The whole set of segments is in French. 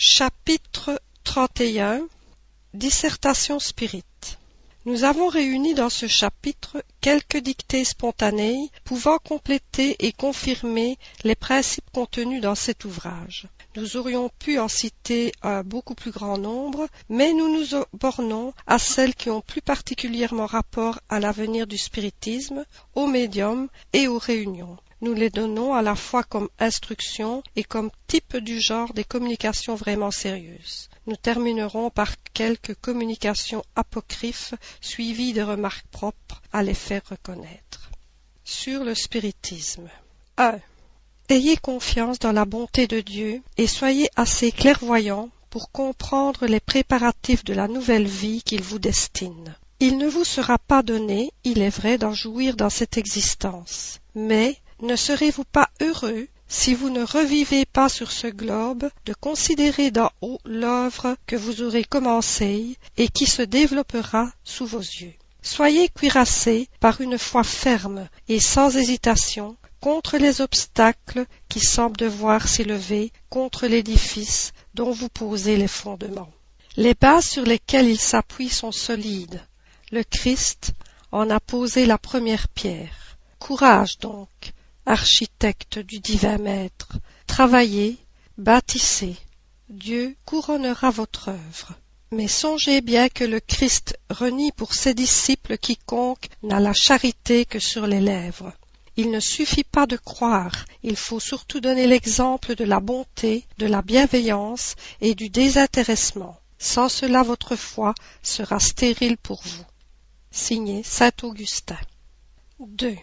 Chapitre 31 Dissertation Spirit Nous avons réuni dans ce chapitre quelques dictées spontanées pouvant compléter et confirmer les principes contenus dans cet ouvrage. Nous aurions pu en citer un beaucoup plus grand nombre, mais nous nous bornons à celles qui ont plus particulièrement rapport à l'avenir du spiritisme, aux médiums et aux réunions nous les donnons à la fois comme instruction et comme type du genre des communications vraiment sérieuses. Nous terminerons par quelques communications apocryphes suivies de remarques propres à les faire reconnaître. Sur le spiritisme. 1. Ayez confiance dans la bonté de Dieu et soyez assez clairvoyants pour comprendre les préparatifs de la nouvelle vie qu'il vous destine. Il ne vous sera pas donné, il est vrai, d'en jouir dans cette existence, mais ne serez-vous pas heureux si vous ne revivez pas sur ce globe de considérer d'en haut l'œuvre que vous aurez commencée et qui se développera sous vos yeux? Soyez cuirassés par une foi ferme et sans hésitation contre les obstacles qui semblent devoir s'élever contre l'édifice dont vous posez les fondements. Les bases sur lesquelles il s'appuie sont solides. Le Christ en a posé la première pierre. Courage donc, architecte du divin maître, travaillez, bâtissez, Dieu couronnera votre œuvre. Mais songez bien que le Christ renie pour ses disciples quiconque n'a la charité que sur les lèvres. Il ne suffit pas de croire, il faut surtout donner l'exemple de la bonté, de la bienveillance et du désintéressement. Sans cela votre foi sera stérile pour vous. Signé Saint Augustin. 2.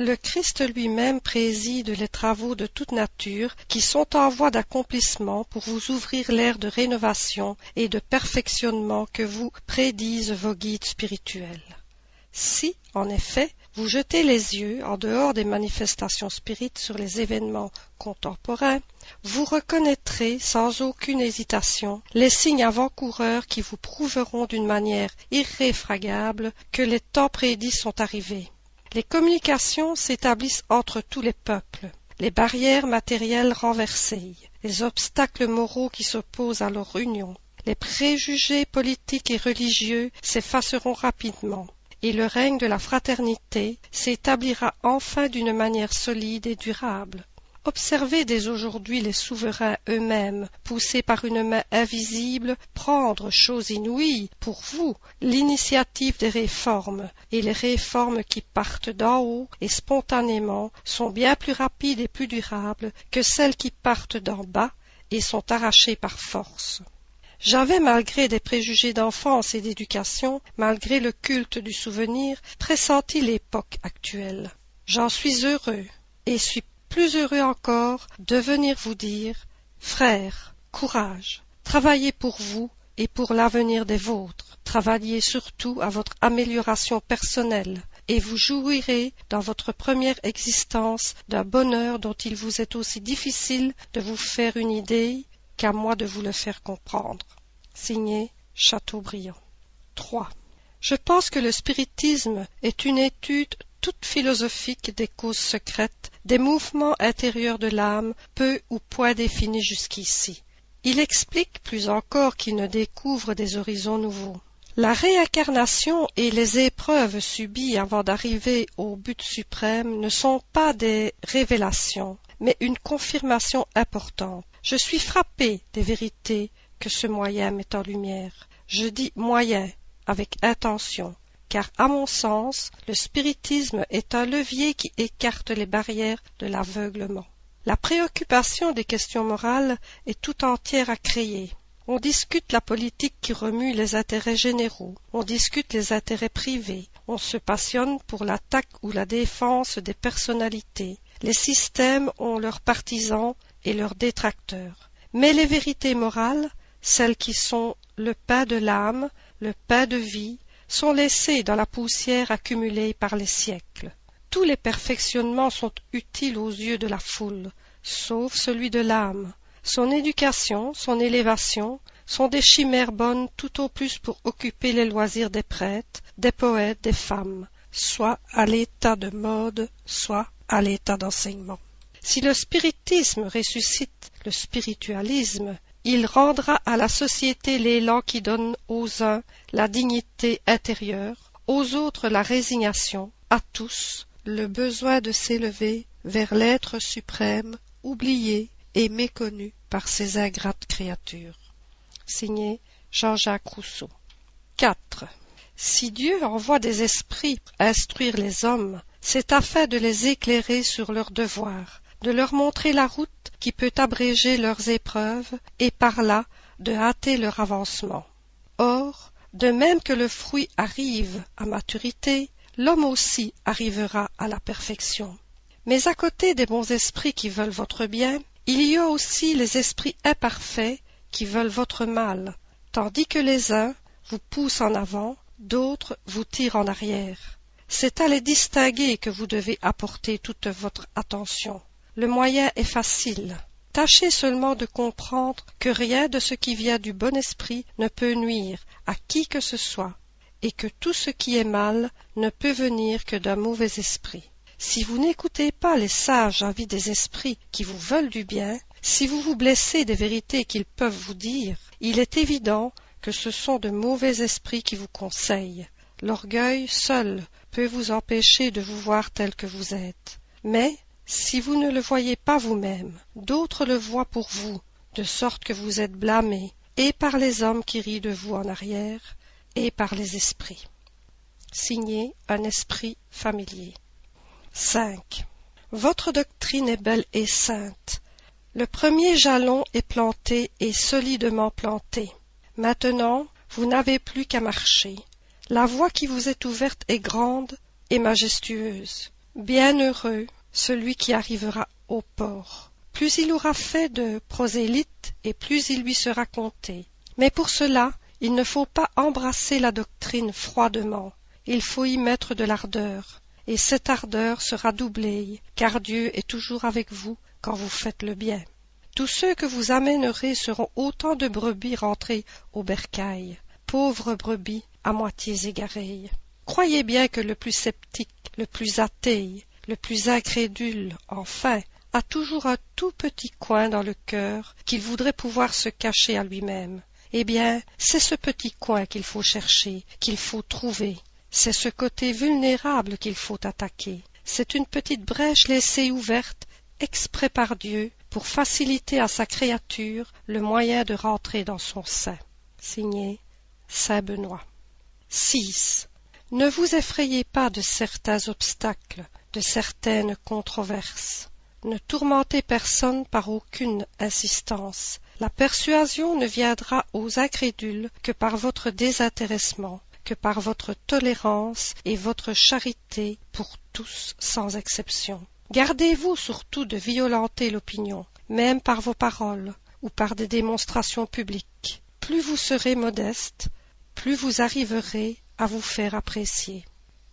Le Christ lui-même préside les travaux de toute nature qui sont en voie d'accomplissement pour vous ouvrir l'ère de rénovation et de perfectionnement que vous prédisent vos guides spirituels. Si, en effet, vous jetez les yeux en dehors des manifestations spirites sur les événements contemporains, vous reconnaîtrez sans aucune hésitation les signes avant-coureurs qui vous prouveront d'une manière irréfragable que les temps prédits sont arrivés les communications s'établissent entre tous les peuples, les barrières matérielles renversées, les obstacles moraux qui s'opposent à leur union, les préjugés politiques et religieux s'effaceront rapidement, et le règne de la fraternité s'établira enfin d'une manière solide et durable. Observez dès aujourd'hui les souverains eux-mêmes, poussés par une main invisible, prendre, chose inouïe, pour vous, l'initiative des réformes, et les réformes qui partent d'en haut et spontanément sont bien plus rapides et plus durables que celles qui partent d'en bas et sont arrachées par force. J'avais, malgré des préjugés d'enfance et d'éducation, malgré le culte du souvenir, pressenti l'époque actuelle. J'en suis heureux et suis plus heureux encore de venir vous dire frères courage travaillez pour vous et pour l'avenir des vôtres travaillez surtout à votre amélioration personnelle et vous jouirez dans votre première existence d'un bonheur dont il vous est aussi difficile de vous faire une idée qu'à moi de vous le faire comprendre. Signé Chateaubriand. 3. Je pense que le spiritisme est une étude toute philosophique des causes secrètes, des mouvements intérieurs de l'âme, peu ou point définis jusqu'ici. Il explique plus encore qu'il ne découvre des horizons nouveaux. La réincarnation et les épreuves subies avant d'arriver au but suprême ne sont pas des révélations, mais une confirmation importante. Je suis frappé des vérités que ce moyen met en lumière. Je dis moyen avec intention, car à mon sens le spiritisme est un levier qui écarte les barrières de l'aveuglement. La préoccupation des questions morales est tout entière à créer. On discute la politique qui remue les intérêts généraux, on discute les intérêts privés, on se passionne pour l'attaque ou la défense des personnalités. Les systèmes ont leurs partisans et leurs détracteurs. Mais les vérités morales, celles qui sont le pain de l'âme, le pain de vie, sont laissés dans la poussière accumulée par les siècles. Tous les perfectionnements sont utiles aux yeux de la foule, sauf celui de l'âme. Son éducation, son élévation sont des chimères bonnes tout au plus pour occuper les loisirs des prêtres, des poètes, des femmes, soit à l'état de mode, soit à l'état d'enseignement. Si le spiritisme ressuscite le spiritualisme, il rendra à la société l'élan qui donne aux uns la dignité intérieure, aux autres la résignation, à tous le besoin de s'élever vers l'être suprême, oublié et méconnu par ces ingrates créatures. Signé Jean-Jacques Rousseau. 4. Si Dieu envoie des esprits instruire les hommes, c'est afin de les éclairer sur leurs devoirs, de leur montrer la route qui peut abréger leurs épreuves et par là de hâter leur avancement. Or, de même que le fruit arrive à maturité, l'homme aussi arrivera à la perfection. Mais à côté des bons esprits qui veulent votre bien, il y a aussi les esprits imparfaits qui veulent votre mal, tandis que les uns vous poussent en avant, d'autres vous tirent en arrière. C'est à les distinguer que vous devez apporter toute votre attention. Le moyen est facile. Tâchez seulement de comprendre que rien de ce qui vient du bon esprit ne peut nuire à qui que ce soit, et que tout ce qui est mal ne peut venir que d'un mauvais esprit. Si vous n'écoutez pas les sages avis des esprits qui vous veulent du bien, si vous vous blessez des vérités qu'ils peuvent vous dire, il est évident que ce sont de mauvais esprits qui vous conseillent. L'orgueil seul peut vous empêcher de vous voir tel que vous êtes. Mais si vous ne le voyez pas vous-même, d'autres le voient pour vous, de sorte que vous êtes blâmé, et par les hommes qui rient de vous en arrière, et par les esprits. Signé un esprit familier. 5. Votre doctrine est belle et sainte. Le premier jalon est planté et solidement planté. Maintenant, vous n'avez plus qu'à marcher. La voie qui vous est ouverte est grande et majestueuse. Bienheureux celui qui arrivera au port. Plus il aura fait de prosélytes et plus il lui sera compté. Mais pour cela, il ne faut pas embrasser la doctrine froidement, il faut y mettre de l'ardeur, et cette ardeur sera doublée, car Dieu est toujours avec vous quand vous faites le bien. Tous ceux que vous amènerez seront autant de brebis rentrées au bercail, pauvres brebis à moitié égarées. Croyez bien que le plus sceptique, le plus athée, le plus incrédule, enfin, a toujours un tout petit coin dans le cœur qu'il voudrait pouvoir se cacher à lui-même. Eh bien, c'est ce petit coin qu'il faut chercher, qu'il faut trouver. C'est ce côté vulnérable qu'il faut attaquer. C'est une petite brèche laissée ouverte exprès par Dieu pour faciliter à sa créature le moyen de rentrer dans son sein. Signé Saint Benoît. 6. Ne vous effrayez pas de certains obstacles, de certaines controverses. Ne tourmentez personne par aucune insistance. La persuasion ne viendra aux incrédules que par votre désintéressement, que par votre tolérance et votre charité pour tous sans exception. Gardez-vous surtout de violenter l'opinion, même par vos paroles ou par des démonstrations publiques. Plus vous serez modeste, plus vous arriverez à vous faire apprécier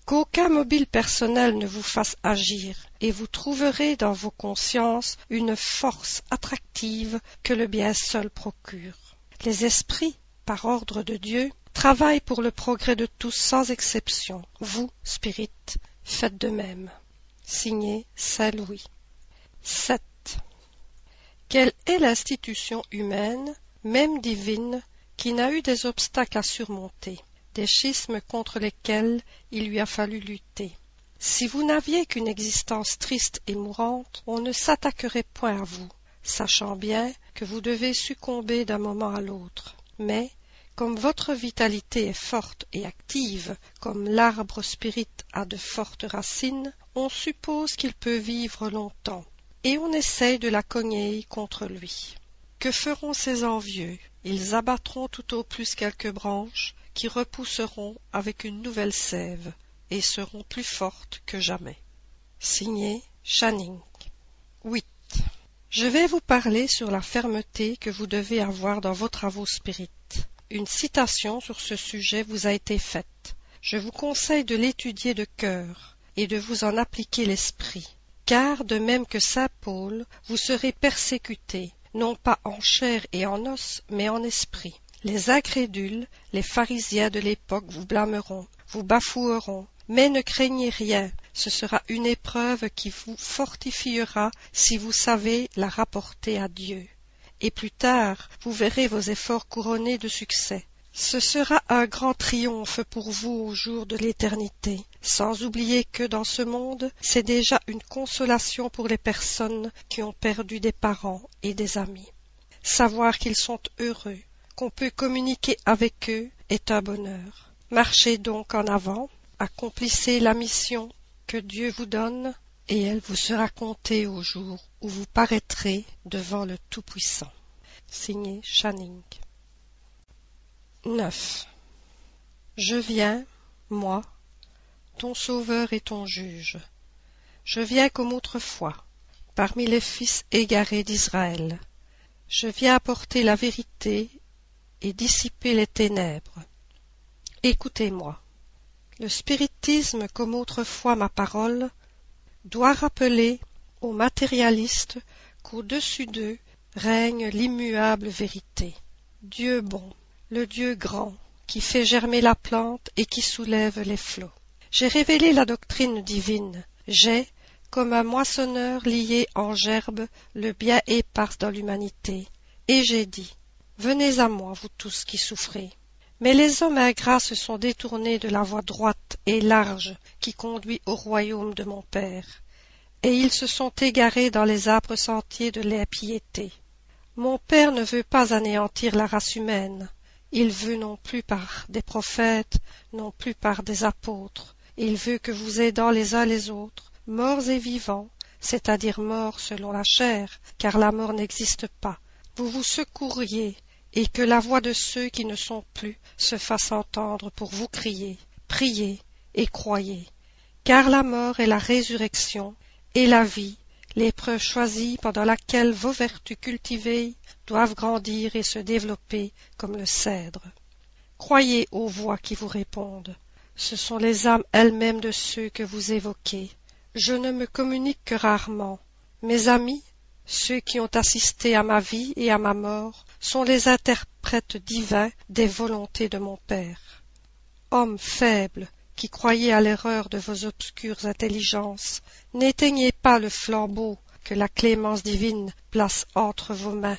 qu'aucun mobile personnel ne vous fasse agir, et vous trouverez dans vos consciences une force attractive que le bien seul procure. Les esprits, par ordre de Dieu, travaillent pour le progrès de tous sans exception. Vous, spirit, faites de même. Signé Saint Louis. 7. Quelle est l'institution humaine, même divine, qui n'a eu des obstacles à surmonter? Des schismes contre lesquels il lui a fallu lutter. Si vous n'aviez qu'une existence triste et mourante, on ne s'attaquerait point à vous, sachant bien que vous devez succomber d'un moment à l'autre. Mais, comme votre vitalité est forte et active, comme l'arbre spirit a de fortes racines, on suppose qu'il peut vivre longtemps, et on essaye de la cogner contre lui. Que feront ces envieux? Ils abattront tout au plus quelques branches, qui repousseront avec une nouvelle sève et seront plus fortes que jamais. Signé Channing. 8. Je vais vous parler sur la fermeté que vous devez avoir dans vos travaux spirites. Une citation sur ce sujet vous a été faite. Je vous conseille de l'étudier de cœur et de vous en appliquer l'esprit. Car, de même que saint Paul, vous serez persécutés, non pas en chair et en os, mais en esprit. Les incrédules, les pharisiens de l'époque vous blâmeront, vous bafoueront, mais ne craignez rien, ce sera une épreuve qui vous fortifiera si vous savez la rapporter à Dieu. et plus tard vous verrez vos efforts couronnés de succès. Ce sera un grand triomphe pour vous au jour de l'éternité, sans oublier que dans ce monde, c'est déjà une consolation pour les personnes qui ont perdu des parents et des amis. Savoir qu'ils sont heureux, qu'on peut communiquer avec eux, est un bonheur. Marchez donc en avant, accomplissez la mission que Dieu vous donne, et elle vous sera comptée au jour où vous paraîtrez devant le Tout-Puissant. Signé Channing. 9. Je viens, moi, ton sauveur et ton juge. Je viens comme autrefois, parmi les fils égarés d'Israël. Je viens apporter la vérité et dissiper les ténèbres. Écoutez-moi. Le spiritisme, comme autrefois ma parole, doit rappeler aux matérialistes qu'au-dessus d'eux règne l'immuable vérité. Dieu bon, le Dieu grand, qui fait germer la plante et qui soulève les flots. J'ai révélé la doctrine divine. J'ai, comme un moissonneur lié en gerbe, le bien épars dans l'humanité. Et j'ai dit, Venez à moi, vous tous qui souffrez. Mais les hommes ingrats se sont détournés de la voie droite et large qui conduit au royaume de mon Père, et ils se sont égarés dans les âpres sentiers de l'impiété. Mon Père ne veut pas anéantir la race humaine, il veut non plus par des prophètes, non plus par des apôtres. Il veut que vous aidant les uns les autres, morts et vivants, c'est-à-dire morts selon la chair, car la mort n'existe pas, vous vous secouriez, et que la voix de ceux qui ne sont plus se fasse entendre pour vous crier, priez et croyez, car la mort est la résurrection, et la vie, l'épreuve choisie pendant laquelle vos vertus cultivées doivent grandir et se développer comme le cèdre. Croyez aux voix qui vous répondent. Ce sont les âmes elles-mêmes de ceux que vous évoquez. Je ne me communique que rarement. Mes amis, ceux qui ont assisté à ma vie et à ma mort, sont les interprètes divins des volontés de mon Père. Hommes faibles, qui croyez à l'erreur de vos obscures intelligences, n'éteignez pas le flambeau que la clémence divine place entre vos mains.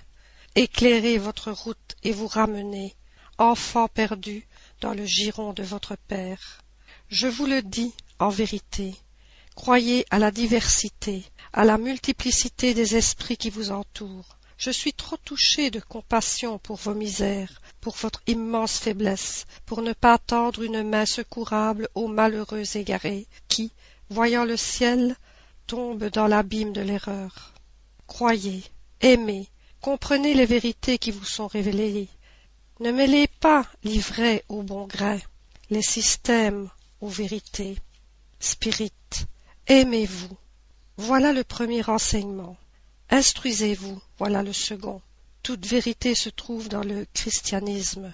Éclairez votre route et vous ramenez, enfants perdus, dans le giron de votre Père. Je vous le dis en vérité, croyez à la diversité, à la multiplicité des esprits qui vous entourent. Je suis trop touché de compassion pour vos misères, pour votre immense faiblesse, pour ne pas tendre une main secourable aux malheureux égarés, qui, voyant le ciel, tombent dans l'abîme de l'erreur. Croyez, aimez, comprenez les vérités qui vous sont révélées. Ne mêlez pas l'ivraie au bon grain, les systèmes aux vérités. Spirit, aimez-vous. Voilà le premier enseignement. Instruisez-vous, voilà le second. Toute vérité se trouve dans le christianisme.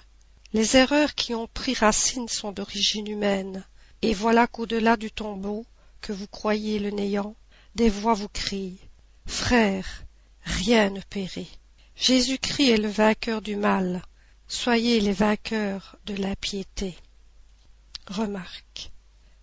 Les erreurs qui ont pris racine sont d'origine humaine, et voilà qu'au-delà du tombeau, que vous croyez le néant, des voix vous crient. Frères, rien ne périt. Jésus-Christ est le vainqueur du mal. Soyez les vainqueurs de l'impiété. Remarque.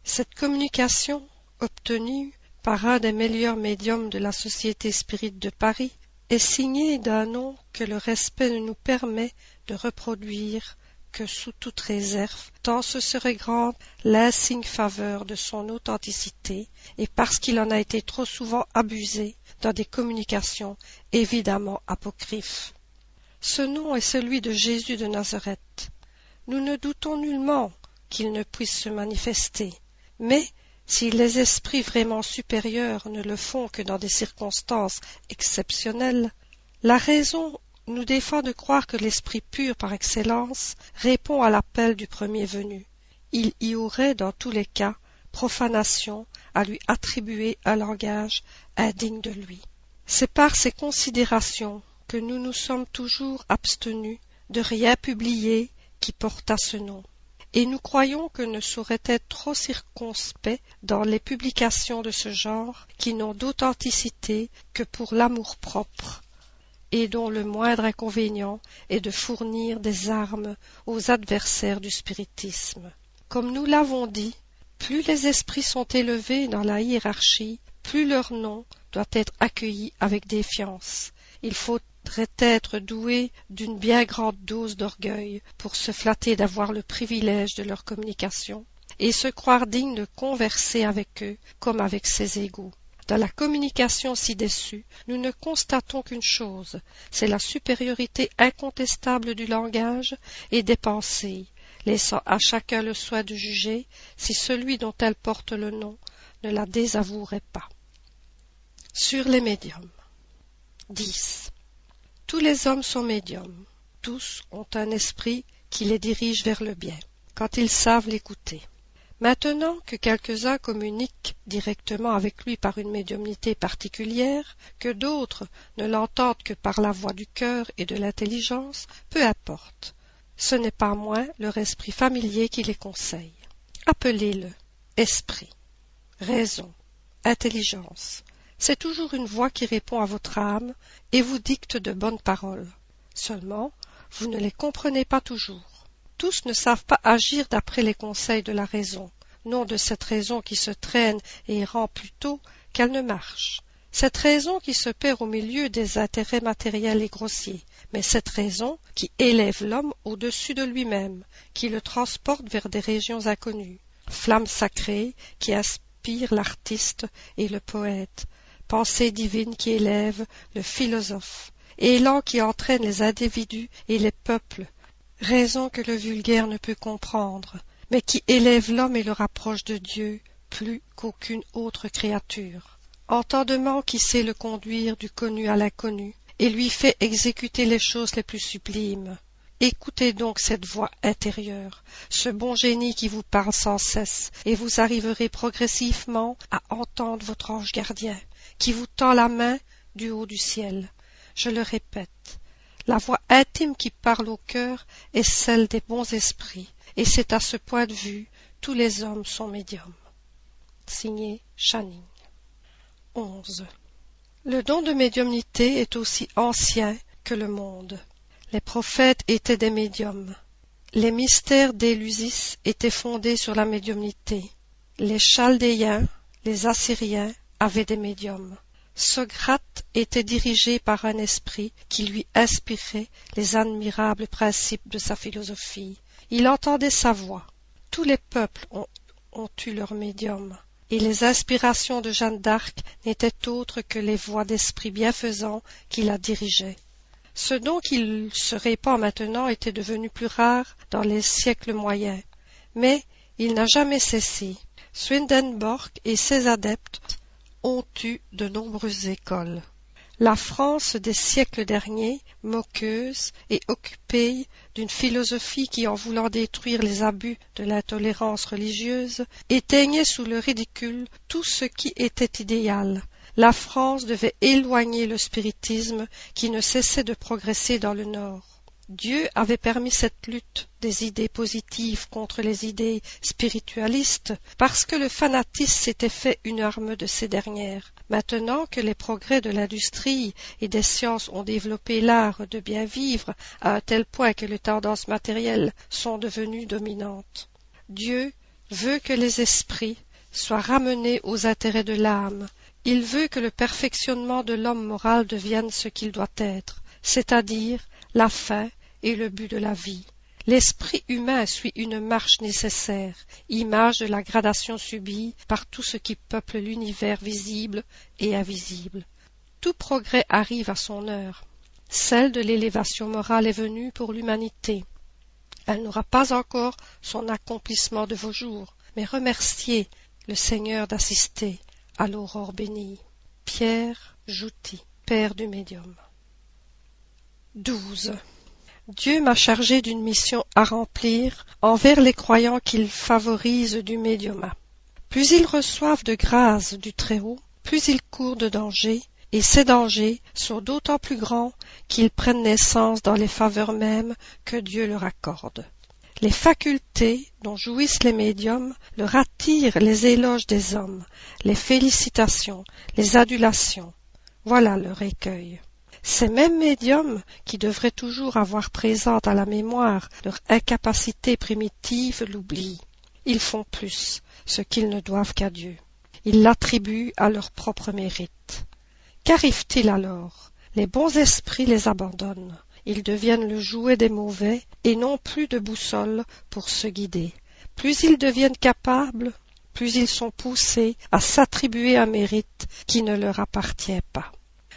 Cette communication, obtenue par un des meilleurs médiums de la Société Spirit de Paris, est signée d'un nom que le respect ne nous permet de reproduire que sous toute réserve, tant ce serait grande l'insigne faveur de son authenticité, et parce qu'il en a été trop souvent abusé dans des communications évidemment apocryphes. Ce nom est celui de Jésus de Nazareth. Nous ne doutons nullement qu'il ne puisse se manifester, mais si les esprits vraiment supérieurs ne le font que dans des circonstances exceptionnelles, la raison nous défend de croire que l'esprit pur par excellence répond à l'appel du premier venu. Il y aurait dans tous les cas profanation à lui attribuer un langage indigne de lui. C'est par ces considérations que nous nous sommes toujours abstenus de rien publier qui portât ce nom et nous croyons que ne saurait être trop circonspect dans les publications de ce genre qui n'ont d'authenticité que pour l'amour-propre et dont le moindre inconvénient est de fournir des armes aux adversaires du spiritisme. Comme nous l'avons dit, plus les esprits sont élevés dans la hiérarchie, plus leur nom doit être accueilli avec défiance. Il faut être doués d'une bien grande dose d'orgueil pour se flatter d'avoir le privilège de leur communication et se croire dignes de converser avec eux comme avec ses égaux. Dans la communication ci-dessus, nous ne constatons qu'une chose, c'est la supériorité incontestable du langage et des pensées, laissant à chacun le soin de juger si celui dont elle porte le nom ne la désavouerait pas. Sur les médiums. 10. Tous les hommes sont médiums. Tous ont un esprit qui les dirige vers le bien, quand ils savent l'écouter. Maintenant que quelques-uns communiquent directement avec lui par une médiumnité particulière, que d'autres ne l'entendent que par la voix du cœur et de l'intelligence, peu importe. Ce n'est pas moins leur esprit familier qui les conseille. Appelez-le esprit, raison, intelligence. C'est toujours une voix qui répond à votre âme et vous dicte de bonnes paroles. Seulement, vous ne les comprenez pas toujours tous ne savent pas agir d'après les conseils de la raison, non de cette raison qui se traîne et rend plutôt qu'elle ne marche. Cette raison qui se perd au milieu des intérêts matériels et grossiers, mais cette raison qui élève l'homme au-dessus de lui-même, qui le transporte vers des régions inconnues. Flamme sacrée qui inspire l'artiste et le poète, pensée divine qui élève le philosophe, élan qui entraîne les individus et les peuples raison que le vulgaire ne peut comprendre, mais qui élève l'homme et le rapproche de Dieu plus qu'aucune autre créature. Entendement qui sait le conduire du connu à l'inconnu, et lui fait exécuter les choses les plus sublimes. Écoutez donc cette voix intérieure, ce bon génie qui vous parle sans cesse, et vous arriverez progressivement à entendre votre ange gardien, qui vous tend la main du haut du ciel. Je le répète, la voix intime qui parle au cœur est celle des bons esprits, et c'est à ce point de vue tous les hommes sont médiums. Signé Channing. 11. Le don de médiumnité est aussi ancien que le monde. Les prophètes étaient des médiums. Les mystères d'Élusis étaient fondés sur la médiumnité. Les Chaldéens, les Assyriens avaient des médiums. Socrate était dirigé par un esprit qui lui inspirait les admirables principes de sa philosophie. Il entendait sa voix. Tous les peuples ont, eu leur médium, et les inspirations de Jeanne d'Arc n'étaient autres que les voix d'esprit bienfaisant qui la dirigeaient. Ce dont qu'il se répand maintenant était devenu plus rare dans les siècles moyens, mais il n'a jamais cessé. Swedenborg et ses adeptes ont eu de nombreuses écoles. La France des siècles derniers, moqueuse et occupée d'une philosophie qui, en voulant détruire les abus de l'intolérance religieuse, éteignait sous le ridicule tout ce qui était idéal. La France devait éloigner le spiritisme qui ne cessait de progresser dans le Nord. Dieu avait permis cette lutte des idées positives contre les idées spiritualistes parce que le fanatisme s'était fait une arme de ces dernières. Maintenant que les progrès de l'industrie et des sciences ont développé l'art de bien vivre à un tel point que les tendances matérielles sont devenues dominantes. Dieu veut que les esprits soient ramenés aux intérêts de l'âme. Il veut que le perfectionnement de l'homme moral devienne ce qu'il doit être, c'est-à-dire la fin et le but de la vie. L'esprit humain suit une marche nécessaire, image de la gradation subie par tout ce qui peuple l'univers visible et invisible. Tout progrès arrive à son heure. Celle de l'élévation morale est venue pour l'humanité. Elle n'aura pas encore son accomplissement de vos jours, mais remerciez le Seigneur d'assister à l'aurore bénie. Pierre Jouty, Père du médium. Dieu m'a chargé d'une mission à remplir envers les croyants qu'il favorise du médiumat. Plus ils reçoivent de grâce du Très-Haut, plus ils courent de dangers, et ces dangers sont d'autant plus grands qu'ils prennent naissance dans les faveurs mêmes que Dieu leur accorde. Les facultés dont jouissent les médiums leur attirent les éloges des hommes, les félicitations, les adulations. Voilà leur écueil. Ces mêmes médiums, qui devraient toujours avoir présente à la mémoire leur incapacité primitive, l'oublient. Ils font plus, ce qu'ils ne doivent qu'à Dieu. Ils l'attribuent à leur propre mérite. Qu'arrive-t-il alors? Les bons esprits les abandonnent. Ils deviennent le jouet des mauvais et n'ont plus de boussole pour se guider. Plus ils deviennent capables, plus ils sont poussés à s'attribuer un mérite qui ne leur appartient pas,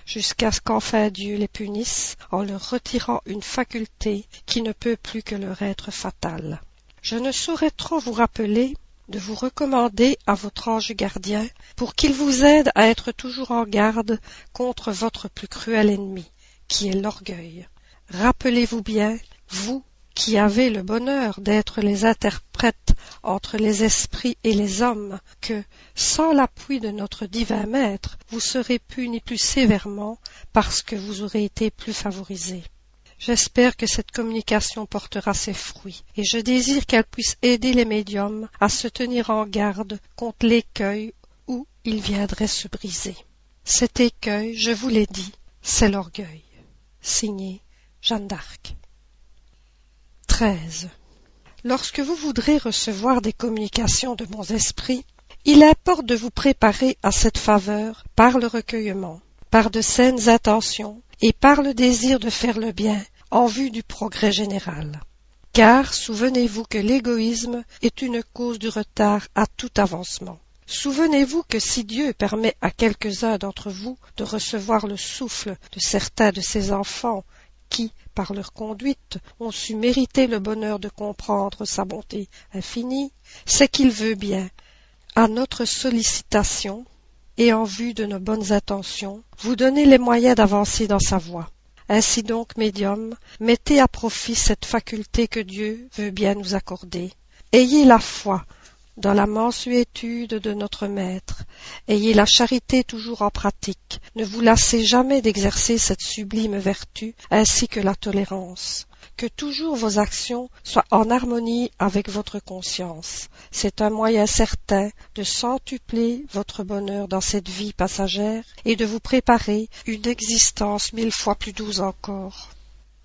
jusqu'à ce qu'enfin Dieu les punisse en leur retirant une faculté qui ne peut plus que leur être fatale. Je ne saurais trop vous rappeler de vous recommander à votre ange gardien pour qu'il vous aide à être toujours en garde contre votre plus cruel ennemi, qui est l'orgueil. Rappelez-vous bien, vous qui avez le bonheur d'être les interprètes entre les esprits et les hommes, que, sans l'appui de notre divin maître, vous serez punis plus sévèrement parce que vous aurez été plus favorisés. J'espère que cette communication portera ses fruits, et je désire qu'elle puisse aider les médiums à se tenir en garde contre l'écueil où ils viendraient se briser. Cet écueil, je vous l'ai dit, c'est l'orgueil. Signé Jeanne d'Arc. 13. Lorsque vous voudrez recevoir des communications de bons esprits, il importe de vous préparer à cette faveur par le recueillement, par de saines intentions et par le désir de faire le bien en vue du progrès général. Car souvenez-vous que l'égoïsme est une cause du retard à tout avancement. Souvenez-vous que si Dieu permet à quelques-uns d'entre vous de recevoir le souffle de certains de ses enfants qui, par leur conduite, ont su mériter le bonheur de comprendre sa bonté infinie, c'est qu'il veut bien, à notre sollicitation et en vue de nos bonnes intentions, vous donner les moyens d'avancer dans sa voie. Ainsi donc, médium, mettez à profit cette faculté que Dieu veut bien nous accorder. Ayez la foi dans la mansuétude de notre Maître. Ayez la charité toujours en pratique. Ne vous lassez jamais d'exercer cette sublime vertu, ainsi que la tolérance. Que toujours vos actions soient en harmonie avec votre conscience. C'est un moyen certain de centupler votre bonheur dans cette vie passagère et de vous préparer une existence mille fois plus douce encore.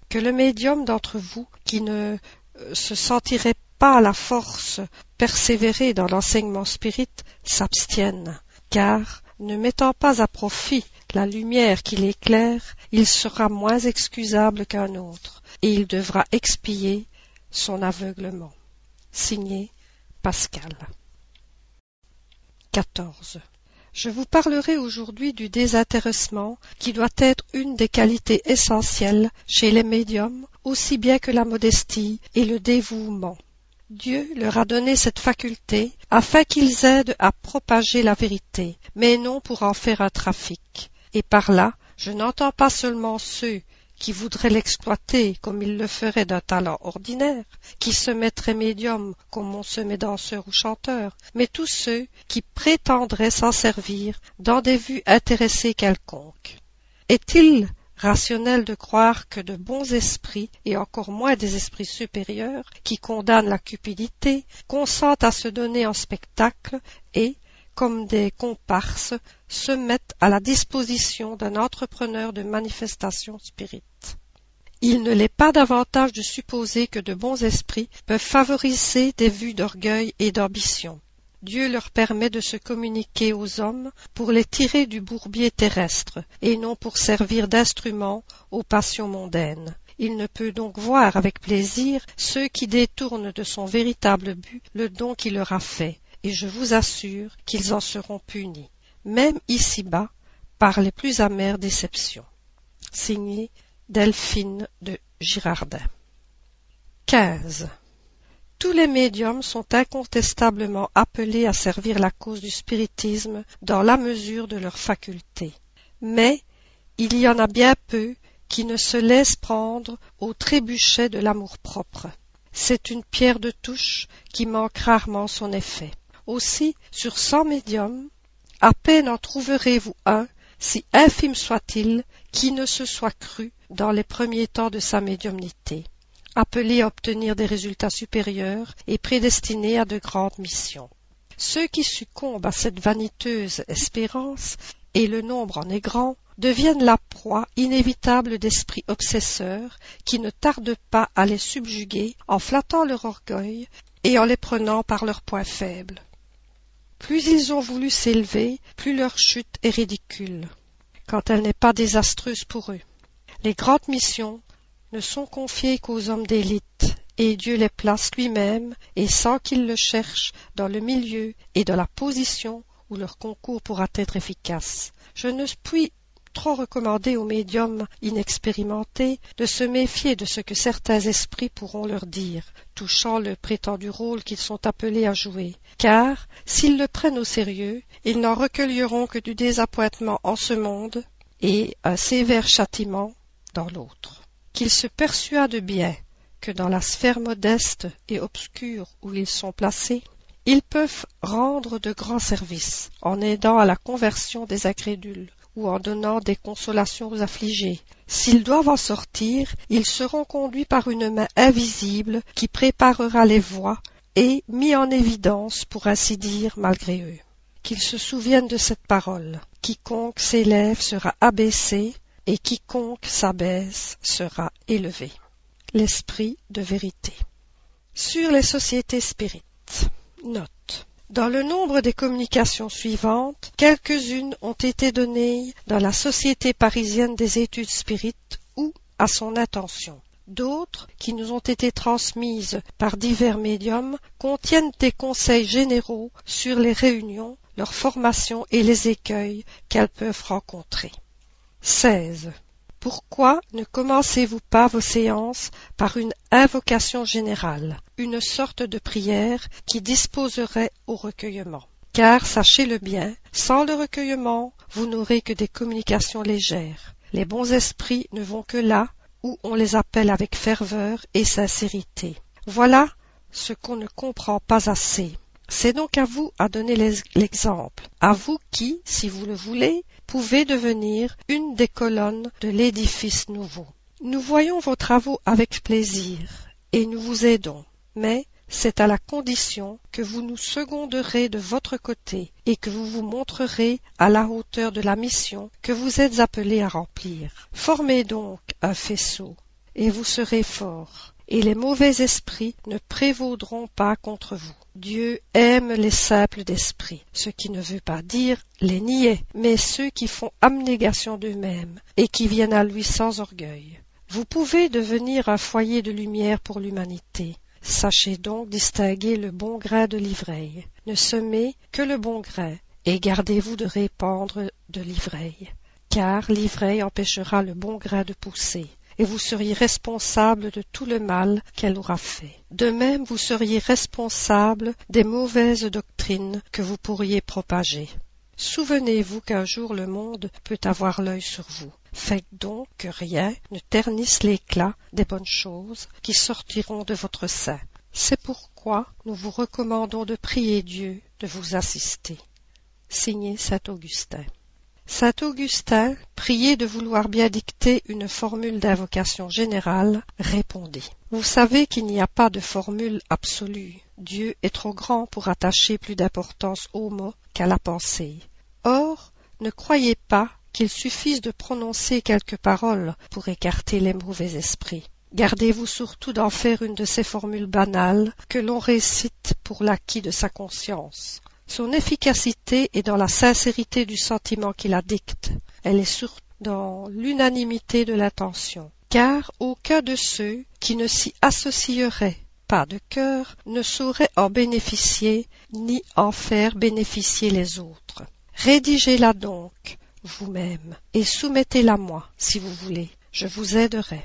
Que le médium d'entre vous qui ne euh, se sentirait pas la force persévérer dans l'enseignement spirit s'abstienne, car, ne mettant pas à profit la lumière qui l'éclaire, il sera moins excusable qu'un autre, et il devra expier son aveuglement. Signé Pascal. 14. Je vous parlerai aujourd'hui du désintéressement qui doit être une des qualités essentielles chez les médiums aussi bien que la modestie et le dévouement. Dieu leur a donné cette faculté afin qu'ils aident à propager la vérité, mais non pour en faire un trafic. Et par là, je n'entends pas seulement ceux qui voudraient l'exploiter comme ils le feraient d'un talent ordinaire, qui se mettraient médium comme on se met danseur ou chanteur, mais tous ceux qui prétendraient s'en servir dans des vues intéressées quelconques. Est-il rationnel de croire que de bons esprits, et encore moins des esprits supérieurs, qui condamnent la cupidité, consentent à se donner en spectacle et, comme des comparses, se mettent à la disposition d'un entrepreneur de manifestations spirites. Il ne l'est pas davantage de supposer que de bons esprits peuvent favoriser des vues d'orgueil et d'ambition. Dieu leur permet de se communiquer aux hommes pour les tirer du bourbier terrestre, et non pour servir d'instrument aux passions mondaines. Il ne peut donc voir avec plaisir ceux qui détournent de son véritable but le don qu'il leur a fait, et je vous assure qu'ils en seront punis, même ici-bas, par les plus amères déceptions. Signé Delphine de Girardin. 15. Tous les médiums sont incontestablement appelés à servir la cause du spiritisme dans la mesure de leurs facultés. Mais il y en a bien peu qui ne se laissent prendre au trébuchet de l'amour-propre. C'est une pierre de touche qui manque rarement son effet. Aussi, sur cent médiums, à peine en trouverez-vous un, si infime soit-il, qui ne se soit cru dans les premiers temps de sa médiumnité appelés à obtenir des résultats supérieurs et prédestinés à de grandes missions. Ceux qui succombent à cette vaniteuse espérance, et le nombre en est grand, deviennent la proie inévitable d'esprits obsesseurs qui ne tardent pas à les subjuguer en flattant leur orgueil et en les prenant par leurs points faibles. Plus ils ont voulu s'élever, plus leur chute est ridicule. quand elle n'est pas désastreuse pour eux. Les grandes missions ne sont confiées qu'aux hommes d'élite, et Dieu les place lui-même, et sans qu'ils le cherchent, dans le milieu et dans la position où leur concours pourra être efficace. Je ne puis trop recommander aux médiums inexpérimentés de se méfier de ce que certains esprits pourront leur dire, touchant le prétendu rôle qu'ils sont appelés à jouer, car, s'ils le prennent au sérieux, ils n'en recueilleront que du désappointement en ce monde et un sévère châtiment dans l'autre. Qu'ils se persuadent bien que dans la sphère modeste et obscure où ils sont placés, ils peuvent rendre de grands services en aidant à la conversion des incrédules ou en donnant des consolations aux affligés. S'ils doivent en sortir, ils seront conduits par une main invisible qui préparera les voies et mis en évidence, pour ainsi dire, malgré eux. Qu'ils se souviennent de cette parole. Quiconque s'élève sera abaissé, et quiconque s'abaisse sera élevé. L'esprit de vérité. Sur les sociétés spirites. Note. Dans le nombre des communications suivantes, quelques-unes ont été données dans la Société parisienne des études spirites ou à son intention. D'autres, qui nous ont été transmises par divers médiums, contiennent des conseils généraux sur les réunions, leur formation et les écueils qu'elles peuvent rencontrer. 16. Pourquoi ne commencez-vous pas vos séances par une invocation générale, une sorte de prière qui disposerait au recueillement? Car sachez-le bien, sans le recueillement, vous n'aurez que des communications légères. Les bons esprits ne vont que là où on les appelle avec ferveur et sincérité. Voilà ce qu'on ne comprend pas assez. C'est donc à vous à donner l'exemple, à vous qui, si vous le voulez, pouvez devenir une des colonnes de l'édifice nouveau. Nous voyons vos travaux avec plaisir, et nous vous aidons, mais c'est à la condition que vous nous seconderez de votre côté et que vous vous montrerez à la hauteur de la mission que vous êtes appelés à remplir. Formez donc un faisceau, et vous serez forts, et les mauvais esprits ne prévaudront pas contre vous. Dieu aime les simples d'esprit, ce qui ne veut pas dire les niais, mais ceux qui font abnégation d'eux-mêmes et qui viennent à lui sans orgueil. Vous pouvez devenir un foyer de lumière pour l'humanité. Sachez donc distinguer le bon grain de l'ivraie. Ne semez que le bon grain, et gardez-vous de répandre de l'ivraie, car l'ivraie empêchera le bon grain de pousser et vous seriez responsable de tout le mal qu'elle aura fait. De même, vous seriez responsable des mauvaises doctrines que vous pourriez propager. Souvenez-vous qu'un jour le monde peut avoir l'œil sur vous. Faites donc que rien ne ternisse l'éclat des bonnes choses qui sortiront de votre sein. C'est pourquoi nous vous recommandons de prier Dieu de vous assister. Signé Saint Augustin. Saint Augustin, prié de vouloir bien dicter une formule d'invocation générale, répondit. Vous savez qu'il n'y a pas de formule absolue. Dieu est trop grand pour attacher plus d'importance aux mots qu'à la pensée. Or, ne croyez pas qu'il suffise de prononcer quelques paroles pour écarter les mauvais esprits. Gardez-vous surtout d'en faire une de ces formules banales que l'on récite pour l'acquis de sa conscience. Son efficacité est dans la sincérité du sentiment qui la dicte. Elle est surtout dans l'unanimité de l'intention. Car aucun de ceux qui ne s'y associeraient pas de cœur ne saurait en bénéficier ni en faire bénéficier les autres. Rédigez-la donc vous-même et soumettez-la moi si vous voulez. Je vous aiderai.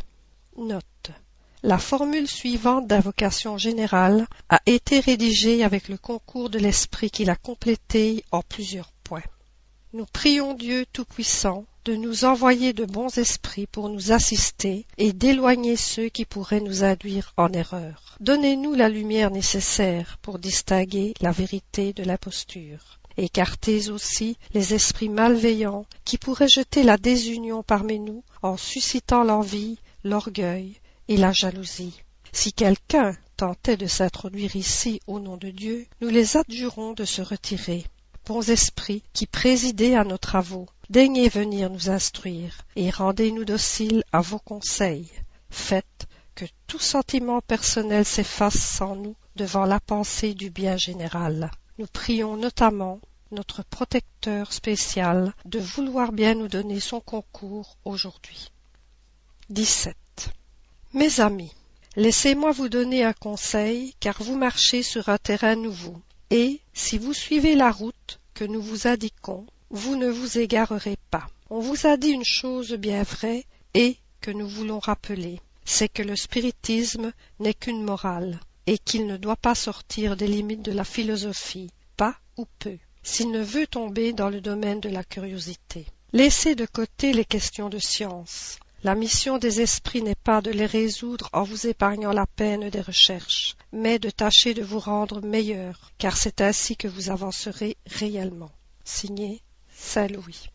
La formule suivante d'invocation générale a été rédigée avec le concours de l'Esprit qui l'a complétée en plusieurs points. Nous prions Dieu Tout-Puissant de nous envoyer de bons esprits pour nous assister et d'éloigner ceux qui pourraient nous induire en erreur. Donnez-nous la lumière nécessaire pour distinguer la vérité de l'imposture. Écartez aussi les esprits malveillants qui pourraient jeter la désunion parmi nous en suscitant l'envie, l'orgueil, et la jalousie. Si quelqu'un tentait de s'introduire ici au nom de Dieu, nous les adjurons de se retirer. Bons esprits qui présidez à nos travaux, daignez venir nous instruire et rendez-nous dociles à vos conseils. Faites que tout sentiment personnel s'efface sans nous devant la pensée du bien général. Nous prions notamment notre protecteur spécial, de vouloir bien nous donner son concours aujourd'hui. 17. Mes amis, laissez-moi vous donner un conseil, car vous marchez sur un terrain nouveau, et, si vous suivez la route que nous vous indiquons, vous ne vous égarerez pas. On vous a dit une chose bien vraie, et que nous voulons rappeler, c'est que le spiritisme n'est qu'une morale, et qu'il ne doit pas sortir des limites de la philosophie, pas ou peu, s'il ne veut tomber dans le domaine de la curiosité. Laissez de côté les questions de science. La mission des esprits n'est pas de les résoudre en vous épargnant la peine des recherches, mais de tâcher de vous rendre meilleur, car c'est ainsi que vous avancerez réellement. Signé Saint Louis.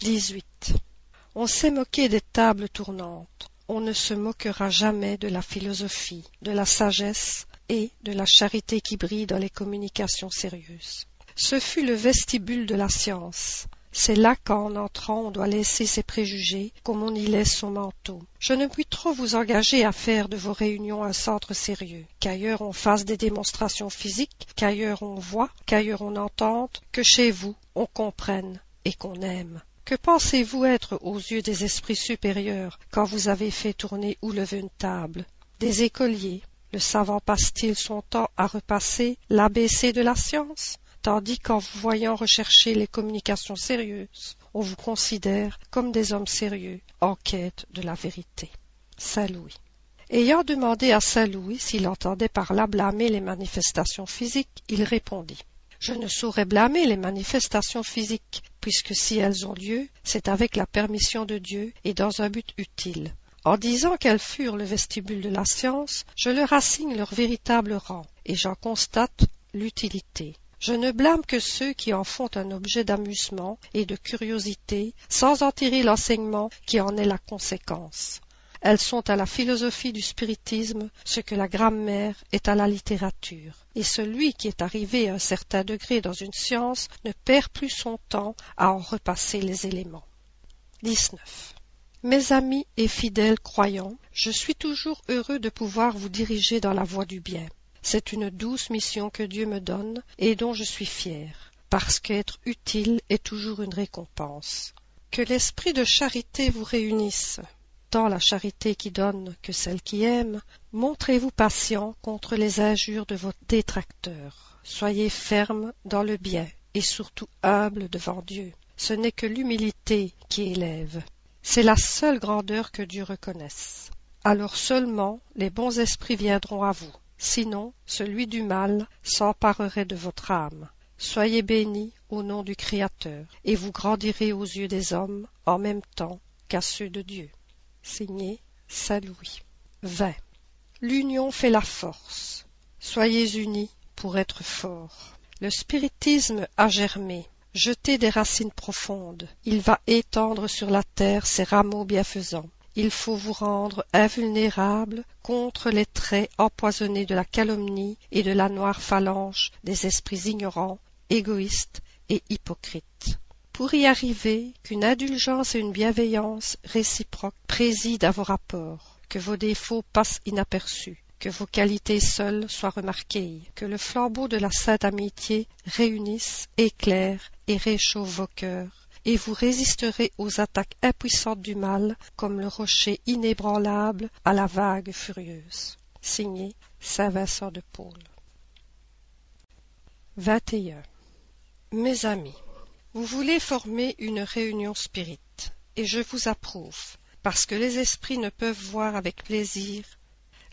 18. On s'est moqué des tables tournantes. On ne se moquera jamais de la philosophie, de la sagesse et de la charité qui brille dans les communications sérieuses. Ce fut le vestibule de la science. C'est là qu'en entrant on doit laisser ses préjugés comme on y laisse son manteau. Je ne puis trop vous engager à faire de vos réunions un centre sérieux, qu'ailleurs on fasse des démonstrations physiques, qu'ailleurs on voit, qu'ailleurs on entende, que chez vous on comprenne et qu'on aime. Que pensez-vous être aux yeux des esprits supérieurs quand vous avez fait tourner ou lever une table? Des écoliers. Le savant passe-t-il son temps à repasser l'ABC de la science? Tandis qu'en vous voyant rechercher les communications sérieuses, on vous considère comme des hommes sérieux en quête de la vérité. Saint Louis. Ayant demandé à Saint Louis s'il entendait par là blâmer les manifestations physiques, il répondit Je ne saurais blâmer les manifestations physiques, puisque si elles ont lieu, c'est avec la permission de Dieu et dans un but utile. En disant qu'elles furent le vestibule de la science, je leur assigne leur véritable rang, et j'en constate l'utilité. Je ne blâme que ceux qui en font un objet d'amusement et de curiosité, sans en tirer l'enseignement qui en est la conséquence. Elles sont à la philosophie du spiritisme ce que la grammaire est à la littérature, et celui qui est arrivé à un certain degré dans une science ne perd plus son temps à en repasser les éléments. 19. Mes amis et fidèles croyants, je suis toujours heureux de pouvoir vous diriger dans la voie du bien. C'est une douce mission que Dieu me donne et dont je suis fier, parce qu'être utile est toujours une récompense. Que l'esprit de charité vous réunisse, tant la charité qui donne que celle qui aime. Montrez-vous patient contre les injures de vos détracteurs. Soyez ferme dans le bien et surtout humble devant Dieu. Ce n'est que l'humilité qui élève. C'est la seule grandeur que Dieu reconnaisse. Alors seulement les bons esprits viendront à vous sinon celui du mal s'emparerait de votre âme. Soyez bénis au nom du Créateur, et vous grandirez aux yeux des hommes en même temps qu'à ceux de Dieu. Signé Saint Louis. 20. L'union fait la force. Soyez unis pour être forts. Le spiritisme a germé, jeté des racines profondes. Il va étendre sur la terre ses rameaux bienfaisants il faut vous rendre invulnérable contre les traits empoisonnés de la calomnie et de la noire phalange des esprits ignorants, égoïstes et hypocrites. Pour y arriver, qu'une indulgence et une bienveillance réciproques président à vos rapports, que vos défauts passent inaperçus, que vos qualités seules soient remarquées, que le flambeau de la sainte amitié réunisse, éclaire et réchauffe vos cœurs, et vous résisterez aux attaques impuissantes du mal comme le rocher inébranlable à la vague furieuse. Signé Saint Vincent de Paul. 21. Mes amis, vous voulez former une réunion spirite, et je vous approuve, parce que les esprits ne peuvent voir avec plaisir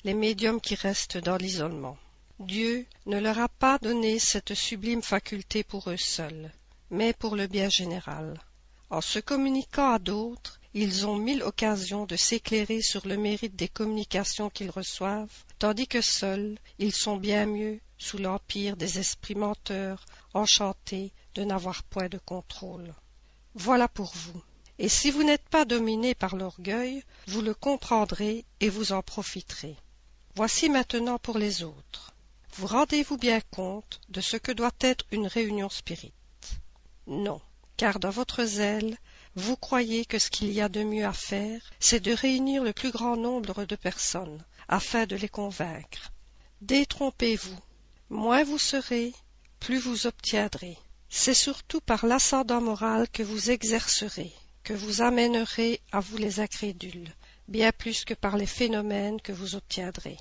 les médiums qui restent dans l'isolement. Dieu ne leur a pas donné cette sublime faculté pour eux seuls mais pour le bien général. En se communiquant à d'autres, ils ont mille occasions de s'éclairer sur le mérite des communications qu'ils reçoivent, tandis que seuls ils sont bien mieux sous l'empire des esprits menteurs, enchantés de n'avoir point de contrôle. Voilà pour vous. Et si vous n'êtes pas dominé par l'orgueil, vous le comprendrez et vous en profiterez. Voici maintenant pour les autres. Vous rendez-vous bien compte de ce que doit être une réunion spirite. Non, car dans votre zèle, vous croyez que ce qu'il y a de mieux à faire, c'est de réunir le plus grand nombre de personnes, afin de les convaincre. Détrompez-vous. Moins vous serez, plus vous obtiendrez. c'est surtout par l'ascendant moral que vous exercerez, que vous amènerez à vous les incrédules, bien plus que par les phénomènes que vous obtiendrez.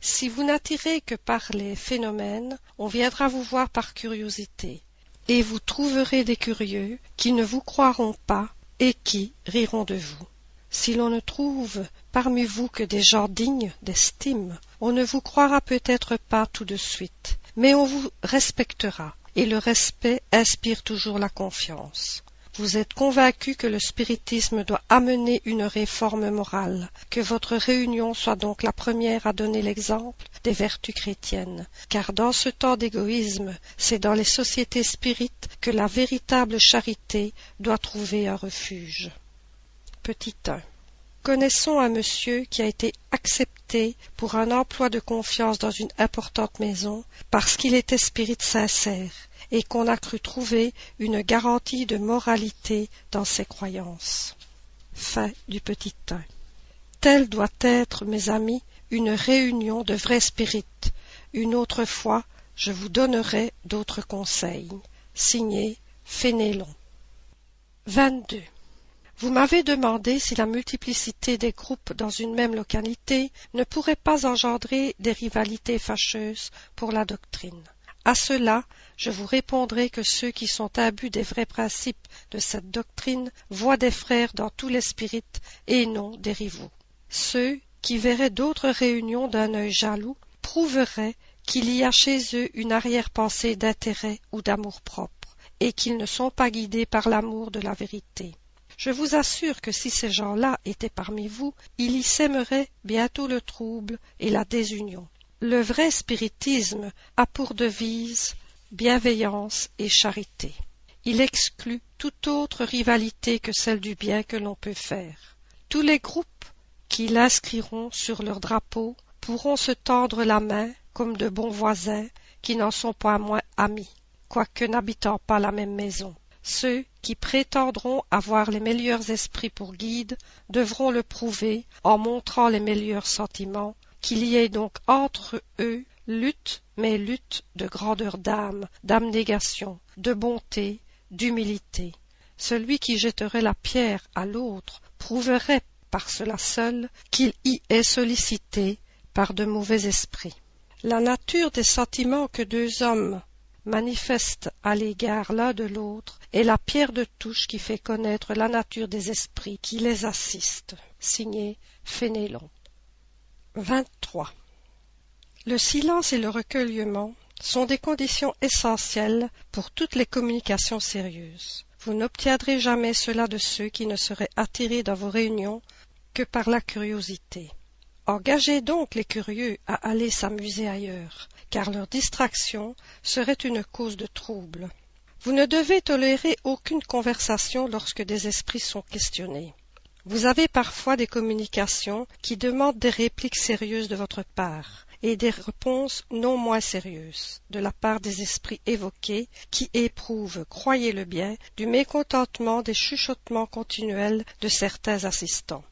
Si vous n'attirez que par les phénomènes, on viendra vous voir par curiosité, et vous trouverez des curieux qui ne vous croiront pas et qui riront de vous. Si l'on ne trouve parmi vous que des gens dignes d'estime, on ne vous croira peut-être pas tout de suite, mais on vous respectera, et le respect inspire toujours la confiance. Vous êtes convaincu que le spiritisme doit amener une réforme morale, que votre réunion soit donc la première à donner l'exemple des vertus chrétiennes, car dans ce temps d'égoïsme, c'est dans les sociétés spirites que la véritable charité doit trouver un refuge. Petit 1. Connaissons un monsieur qui a été accepté pour un emploi de confiance dans une importante maison parce qu'il était spirit sincère et qu'on a cru trouver une garantie de moralité dans ses croyances. Fin du petit un. Telle doit être, mes amis, une réunion de vrais spirites. Une autre fois, je vous donnerai d'autres conseils. Signé Fénélon. 22. Vous m'avez demandé si la multiplicité des groupes dans une même localité ne pourrait pas engendrer des rivalités fâcheuses pour la doctrine. À cela, je vous répondrai que ceux qui sont imbus des vrais principes de cette doctrine voient des frères dans tous les spirites et non des rivaux. Ceux qui verraient d'autres réunions d'un œil jaloux prouveraient qu'il y a chez eux une arrière-pensée d'intérêt ou d'amour-propre, et qu'ils ne sont pas guidés par l'amour de la vérité. Je vous assure que si ces gens-là étaient parmi vous, il y sèmerait bientôt le trouble et la désunion. Le vrai spiritisme a pour devise bienveillance et charité. Il exclut toute autre rivalité que celle du bien que l'on peut faire. Tous les groupes qui l'inscriront sur leur drapeau pourront se tendre la main comme de bons voisins qui n'en sont pas moins amis, quoique n'habitant pas la même maison. Ceux qui prétendront avoir les meilleurs esprits pour guides devront le prouver en montrant les meilleurs sentiments, qu'il y ait donc entre eux lutte, mais lutte de grandeur d'âme, d'abnégation, de bonté, d'humilité. Celui qui jetterait la pierre à l'autre prouverait par cela seul qu'il y est sollicité par de mauvais esprits. La nature des sentiments que deux hommes manifeste à l'égard l'un de l'autre est la pierre de touche qui fait connaître la nature des esprits qui les assistent. Signé Fénélon. 23. Le silence et le recueillement sont des conditions essentielles pour toutes les communications sérieuses. Vous n'obtiendrez jamais cela de ceux qui ne seraient attirés dans vos réunions que par la curiosité. Engagez donc les curieux à aller s'amuser ailleurs, car leur distraction serait une cause de trouble. Vous ne devez tolérer aucune conversation lorsque des esprits sont questionnés. Vous avez parfois des communications qui demandent des répliques sérieuses de votre part et des réponses non moins sérieuses de la part des esprits évoqués qui éprouvent, croyez-le bien, du mécontentement des chuchotements continuels de certains assistants.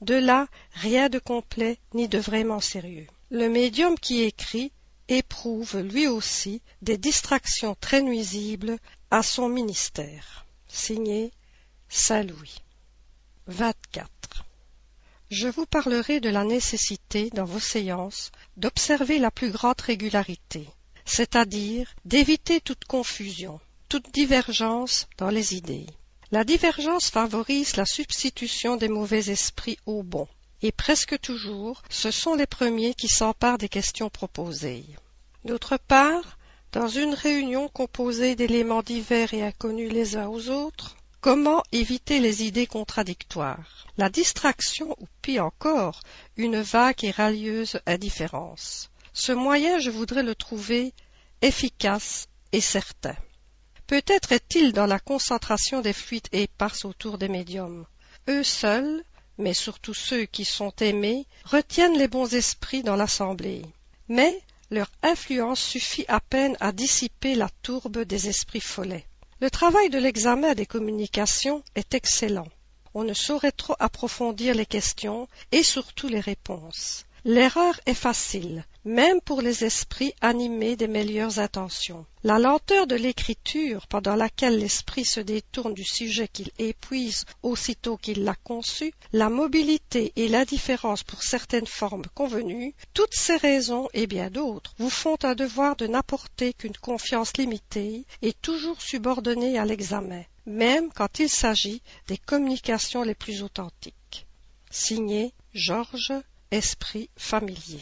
De là, rien de complet ni de vraiment sérieux. Le médium qui écrit éprouve lui aussi des distractions très nuisibles à son ministère. Signé Saint 24. Je vous parlerai de la nécessité, dans vos séances, d'observer la plus grande régularité, c'est-à-dire d'éviter toute confusion, toute divergence dans les idées. La divergence favorise la substitution des mauvais esprits aux bons, et presque toujours ce sont les premiers qui s'emparent des questions proposées. D'autre part, dans une réunion composée d'éléments divers et inconnus les uns aux autres, comment éviter les idées contradictoires, la distraction ou pis encore, une vague et ralieuse indifférence. Ce moyen je voudrais le trouver efficace et certain. Peut-être est-il dans la concentration des fluides éparses autour des médiums. Eux seuls, mais surtout ceux qui sont aimés, retiennent les bons esprits dans l'assemblée. Mais leur influence suffit à peine à dissiper la tourbe des esprits follets. Le travail de l'examen des communications est excellent. On ne saurait trop approfondir les questions et surtout les réponses. L'erreur est facile, même pour les esprits animés des meilleures intentions. La lenteur de l'écriture, pendant laquelle l'esprit se détourne du sujet qu'il épuise aussitôt qu'il l'a conçu, la mobilité et l'indifférence pour certaines formes convenues, toutes ces raisons et bien d'autres vous font un devoir de n'apporter qu'une confiance limitée et toujours subordonnée à l'examen, même quand il s'agit des communications les plus authentiques. Signé Georges Esprit familier.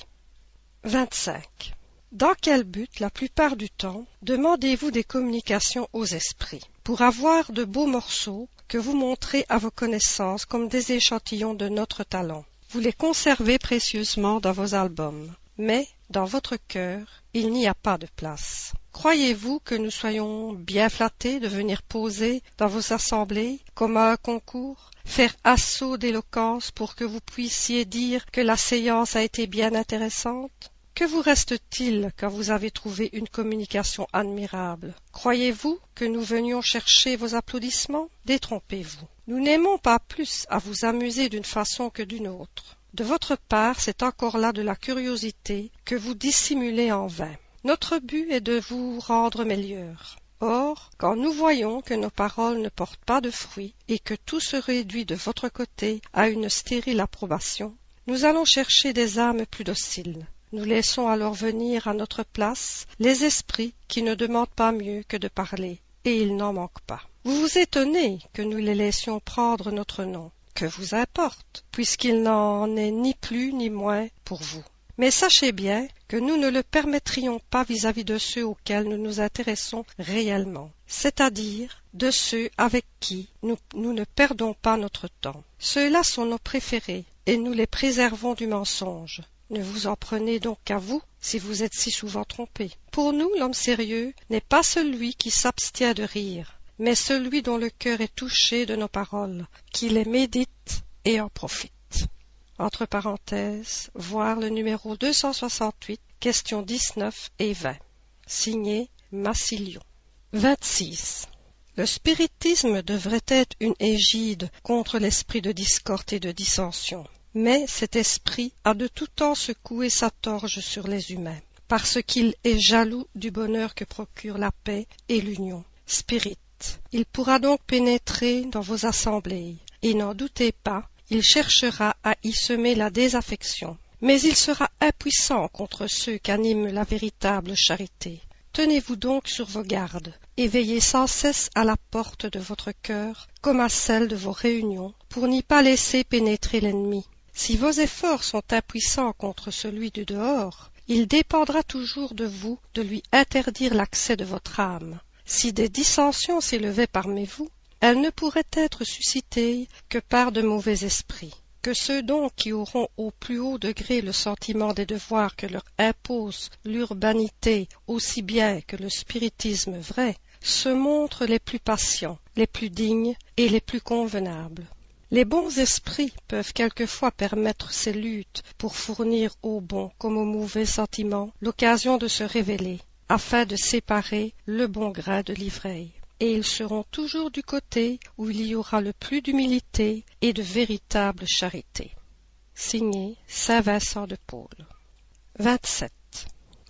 25. Dans quel but, la plupart du temps, demandez-vous des communications aux esprits Pour avoir de beaux morceaux que vous montrez à vos connaissances comme des échantillons de notre talent? Vous les conservez précieusement dans vos albums. Mais, dans votre cœur, il n'y a pas de place. Croyez-vous que nous soyons bien flattés de venir poser dans vos assemblées, comme à un concours, faire assaut d'éloquence pour que vous puissiez dire que la séance a été bien intéressante? Que vous reste-t-il quand vous avez trouvé une communication admirable? Croyez-vous que nous venions chercher vos applaudissements? Détrompez-vous. Nous n'aimons pas plus à vous amuser d'une façon que d'une autre. De votre part, c'est encore là de la curiosité que vous dissimulez en vain. Notre but est de vous rendre meilleurs. Or, quand nous voyons que nos paroles ne portent pas de fruits et que tout se réduit de votre côté à une stérile approbation, nous allons chercher des âmes plus dociles. Nous laissons alors venir à notre place les esprits qui ne demandent pas mieux que de parler, et il n'en manque pas. Vous vous étonnez que nous les laissions prendre notre nom. Que vous importe, puisqu'il n'en est ni plus ni moins pour vous. Mais sachez bien que nous ne le permettrions pas vis-à-vis de ceux auxquels nous nous intéressons réellement, c'est-à-dire de ceux avec qui nous, nous ne perdons pas notre temps. Ceux-là sont nos préférés, et nous les préservons du mensonge. Ne vous en prenez donc qu'à vous, si vous êtes si souvent trompé. Pour nous, l'homme sérieux n'est pas celui qui s'abstient de rire, mais celui dont le cœur est touché de nos paroles, qui les médite et en profite. Entre parenthèses, voir le numéro 268, questions 19 et 20. Signé Massilion. 26. Le spiritisme devrait être une égide contre l'esprit de discorde et de dissension. Mais cet esprit a de tout temps secoué sa torche sur les humains, parce qu'il est jaloux du bonheur que procure la paix et l'union. Spirit. Il pourra donc pénétrer dans vos assemblées, et n'en doutez pas, il cherchera à y semer la désaffection. Mais il sera impuissant contre ceux qu'anime la véritable charité. Tenez-vous donc sur vos gardes, et veillez sans cesse à la porte de votre cœur, comme à celle de vos réunions, pour n'y pas laisser pénétrer l'ennemi. Si vos efforts sont impuissants contre celui du dehors, il dépendra toujours de vous de lui interdire l'accès de votre âme. Si des dissensions s'élevaient parmi vous, elles ne pourraient être suscitées que par de mauvais esprits. Que ceux donc qui auront au plus haut degré le sentiment des devoirs que leur impose l'urbanité aussi bien que le spiritisme vrai, se montrent les plus patients, les plus dignes et les plus convenables. Les bons esprits peuvent quelquefois permettre ces luttes pour fournir aux bons comme aux mauvais sentiments l'occasion de se révéler, afin de séparer le bon grain de l'ivraie. Et ils seront toujours du côté où il y aura le plus d'humilité et de véritable charité. Signé Saint Vincent de Paul. 27.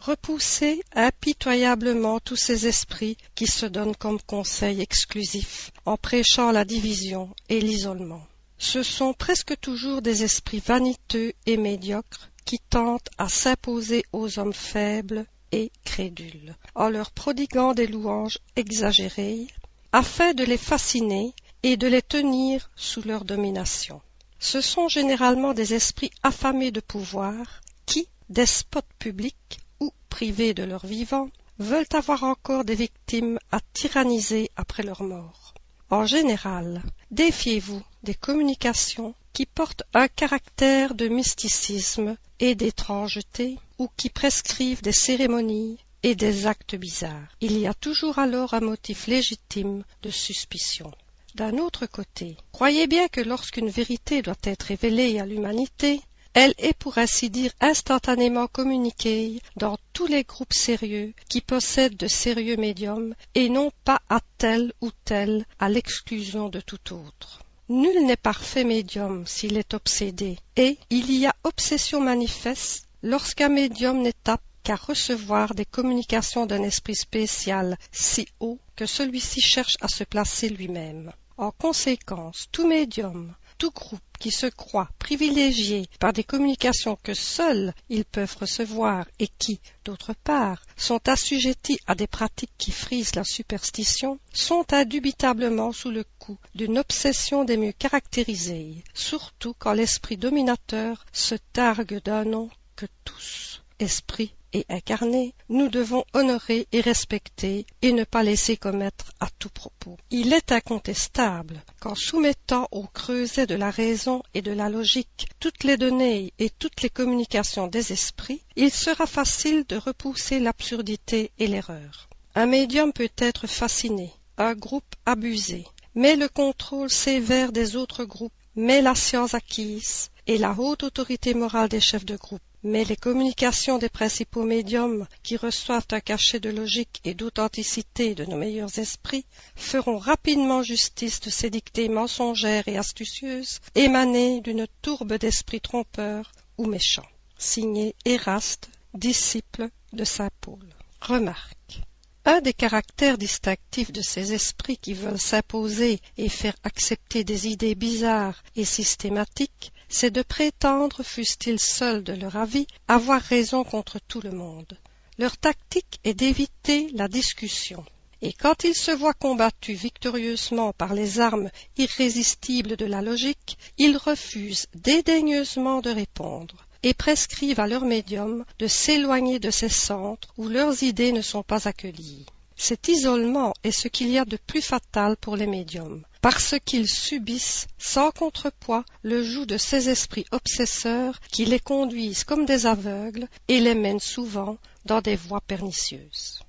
Repoussez impitoyablement tous ces esprits qui se donnent comme conseil exclusif en prêchant la division et l'isolement ce sont presque toujours des esprits vaniteux et médiocres qui tentent à s'imposer aux hommes faibles et crédules, en leur prodiguant des louanges exagérées, afin de les fasciner et de les tenir sous leur domination. Ce sont généralement des esprits affamés de pouvoir qui, despotes publics ou privés de leur vivant, veulent avoir encore des victimes à tyranniser après leur mort. En général, défiez-vous des communications qui portent un caractère de mysticisme et d'étrangeté ou qui prescrivent des cérémonies et des actes bizarres. Il y a toujours alors un motif légitime de suspicion. D'un autre côté, croyez bien que lorsqu'une vérité doit être révélée à l'humanité, elle est pour ainsi dire instantanément communiquée dans tous les groupes sérieux qui possèdent de sérieux médiums et non pas à tel ou tel à l'exclusion de tout autre. Nul n'est parfait médium s'il est obsédé, et il y a obsession manifeste lorsqu'un médium n'est apte qu'à recevoir des communications d'un esprit spécial si haut que celui-ci cherche à se placer lui-même. En conséquence, tout médium, tout groupe qui se croit privilégié par des communications que seuls ils peuvent recevoir et qui, d'autre part, sont assujettis à des pratiques qui frisent la superstition, sont indubitablement sous le coup d'une obsession des mieux caractérisées, surtout quand l'esprit dominateur se targue d'un nom que tous, esprit et incarné, nous devons honorer et respecter et ne pas laisser commettre à tout propos. Il est incontestable qu'en soumettant au creuset de la raison et de la logique toutes les données et toutes les communications des esprits, il sera facile de repousser l'absurdité et l'erreur. Un médium peut être fasciné, un groupe abusé, mais le contrôle sévère des autres groupes, mais la science acquise et la haute autorité morale des chefs de groupe mais les communications des principaux médiums qui reçoivent un cachet de logique et d'authenticité de nos meilleurs esprits feront rapidement justice de ces dictées mensongères et astucieuses émanées d'une tourbe d'esprits trompeurs ou méchants. Signé Éraste, disciple de saint Paul. Remarque. Un des caractères distinctifs de ces esprits qui veulent s'imposer et faire accepter des idées bizarres et systématiques c'est de prétendre, fussent-ils seuls de leur avis, avoir raison contre tout le monde. Leur tactique est d'éviter la discussion. Et quand ils se voient combattus victorieusement par les armes irrésistibles de la logique, ils refusent dédaigneusement de répondre et prescrivent à leur médium de s'éloigner de ces centres où leurs idées ne sont pas accueillies. Cet isolement est ce qu'il y a de plus fatal pour les médiums parce qu'ils subissent sans contrepoids le joug de ces esprits obsesseurs qui les conduisent comme des aveugles et les mènent souvent dans des voies pernicieuses.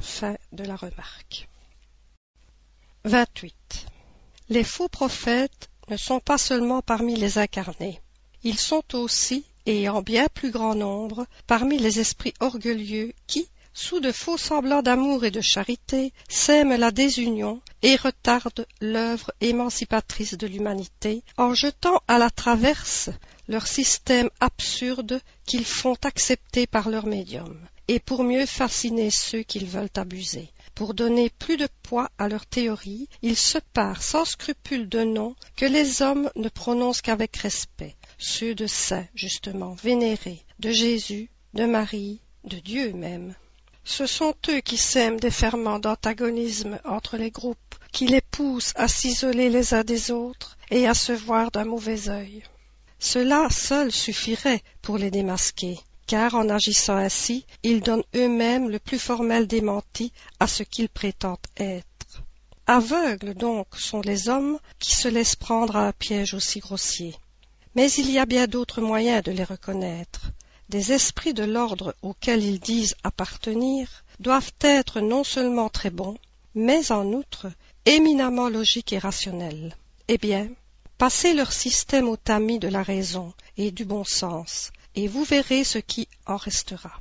Fin de la remarque. 28. Les faux prophètes ne sont pas seulement parmi les incarnés, ils sont aussi, et en bien plus grand nombre, parmi les esprits orgueilleux qui, sous de faux semblants d'amour et de charité, sèment la désunion et retardent l'œuvre émancipatrice de l'humanité, en jetant à la traverse leur système absurde qu'ils font accepter par leur médium, et pour mieux fasciner ceux qu'ils veulent abuser. Pour donner plus de poids à leur théorie, ils se parent sans scrupule de noms que les hommes ne prononcent qu'avec respect, ceux de saints, justement, vénérés, de Jésus, de Marie, de Dieu même. Ce sont eux qui sèment des ferments d'antagonisme entre les groupes, qui les poussent à s'isoler les uns des autres et à se voir d'un mauvais œil. Cela seul suffirait pour les démasquer, car en agissant ainsi, ils donnent eux-mêmes le plus formel démenti à ce qu'ils prétendent être. Aveugles donc sont les hommes qui se laissent prendre à un piège aussi grossier. Mais il y a bien d'autres moyens de les reconnaître des esprits de l'ordre auquel ils disent appartenir doivent être non seulement très bons, mais en outre éminemment logiques et rationnels. Eh bien, passez leur système au tamis de la raison et du bon sens, et vous verrez ce qui en restera.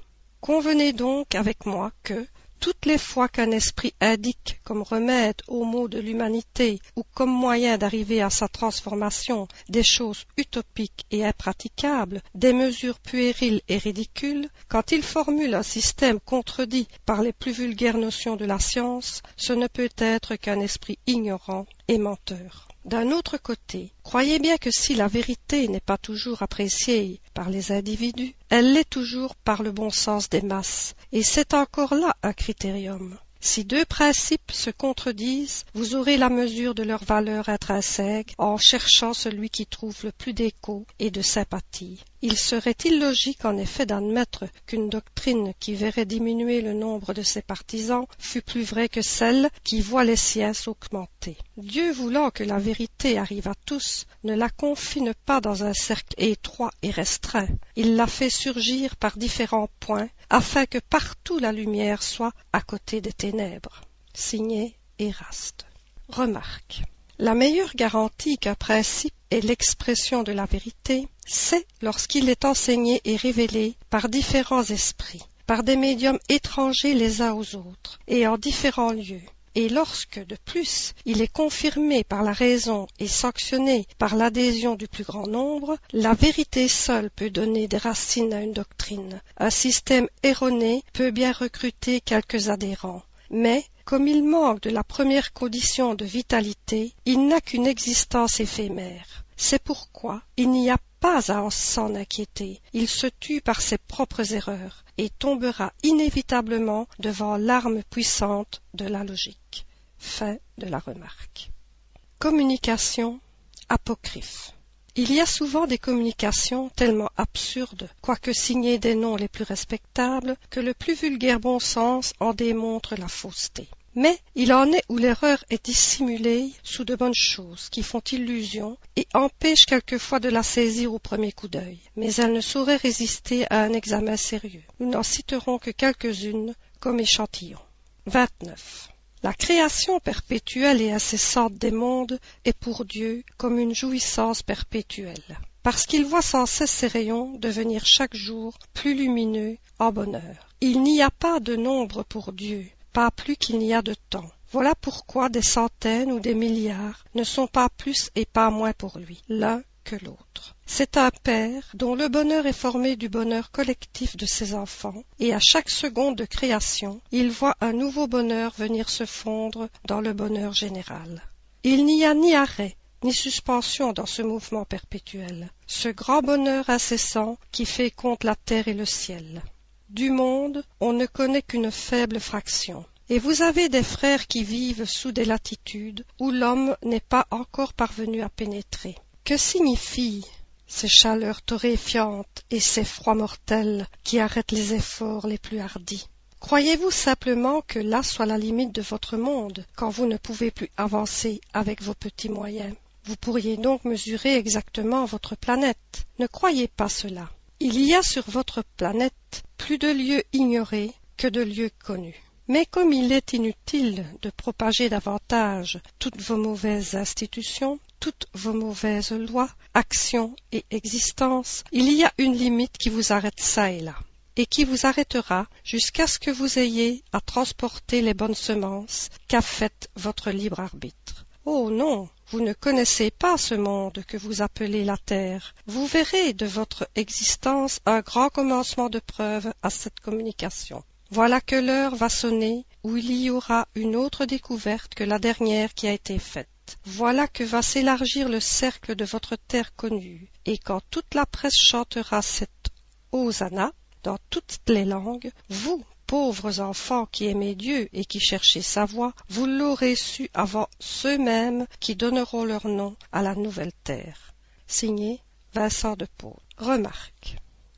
Convenez donc avec moi que, toutes les fois qu'un esprit indique comme remède aux maux de l'humanité ou comme moyen d'arriver à sa transformation des choses utopiques et impraticables, des mesures puériles et ridicules, quand il formule un système contredit par les plus vulgaires notions de la science, ce ne peut être qu'un esprit ignorant et menteur. D'un autre côté, croyez bien que si la vérité n'est pas toujours appréciée par les individus, elle l'est toujours par le bon sens des masses, et c'est encore là un critérium. Si deux principes se contredisent, vous aurez la mesure de leur valeur intrinsèque en cherchant celui qui trouve le plus d'écho et de sympathie. Il serait illogique en effet d'admettre qu'une doctrine qui verrait diminuer le nombre de ses partisans fût plus vraie que celle qui voit les siens s'augmenter. Dieu voulant que la vérité arrive à tous, ne la confine pas dans un cercle étroit et restreint. Il la fait surgir par différents points afin que partout la lumière soit à côté des ténèbres. Signé Eraste. Remarque. La meilleure garantie qu'un principe est l'expression de la vérité, c'est lorsqu'il est enseigné et révélé par différents esprits, par des médiums étrangers les uns aux autres, et en différents lieux, et lorsque, de plus, il est confirmé par la raison et sanctionné par l'adhésion du plus grand nombre, la vérité seule peut donner des racines à une doctrine. Un système erroné peut bien recruter quelques adhérents, mais comme il manque de la première condition de vitalité, il n'a qu'une existence éphémère. C'est pourquoi il n'y a pas à s'en inquiéter, il se tue par ses propres erreurs et tombera inévitablement devant l'arme puissante de la logique. Fin de la remarque. Communication apocryphe. Il y a souvent des communications tellement absurdes, quoique signées des noms les plus respectables, que le plus vulgaire bon sens en démontre la fausseté. Mais il en est où l'erreur est dissimulée sous de bonnes choses qui font illusion et empêchent quelquefois de la saisir au premier coup d'œil. Mais elle ne saurait résister à un examen sérieux. Nous n'en citerons que quelques-unes comme échantillons. 29. La création perpétuelle et incessante des mondes est pour Dieu comme une jouissance perpétuelle, parce qu'il voit sans cesse ses rayons devenir chaque jour plus lumineux en bonheur. Il n'y a pas de nombre pour Dieu, pas plus qu'il n'y a de temps. Voilà pourquoi des centaines ou des milliards ne sont pas plus et pas moins pour lui, l'un que l'autre. C'est un père dont le bonheur est formé du bonheur collectif de ses enfants, et à chaque seconde de création, il voit un nouveau bonheur venir se fondre dans le bonheur général. Il n'y a ni arrêt, ni suspension dans ce mouvement perpétuel, ce grand bonheur incessant qui féconde la terre et le ciel. Du monde, on ne connaît qu'une faible fraction. Et vous avez des frères qui vivent sous des latitudes où l'homme n'est pas encore parvenu à pénétrer. Que signifient ces chaleurs torréfiantes et ces froids mortels qui arrêtent les efforts les plus hardis? Croyez-vous simplement que là soit la limite de votre monde quand vous ne pouvez plus avancer avec vos petits moyens? Vous pourriez donc mesurer exactement votre planète. Ne croyez pas cela. Il y a sur votre planète plus de lieux ignorés que de lieux connus. Mais comme il est inutile de propager davantage toutes vos mauvaises institutions, toutes vos mauvaises lois, actions et existences, il y a une limite qui vous arrête ça et là, et qui vous arrêtera jusqu'à ce que vous ayez à transporter les bonnes semences qu'a faites votre libre arbitre. Oh non, vous ne connaissez pas ce monde que vous appelez la terre. Vous verrez de votre existence un grand commencement de preuve à cette communication. Voilà que l'heure va sonner où il y aura une autre découverte que la dernière qui a été faite. Voilà que va s'élargir le cercle de votre terre connue, et quand toute la presse chantera cette hosanna dans toutes les langues, vous, pauvres enfants qui aimez Dieu et qui cherchez sa voix, vous l'aurez su avant ceux-mêmes qui donneront leur nom à la nouvelle terre. Signé Vincent de Paul. Remarque.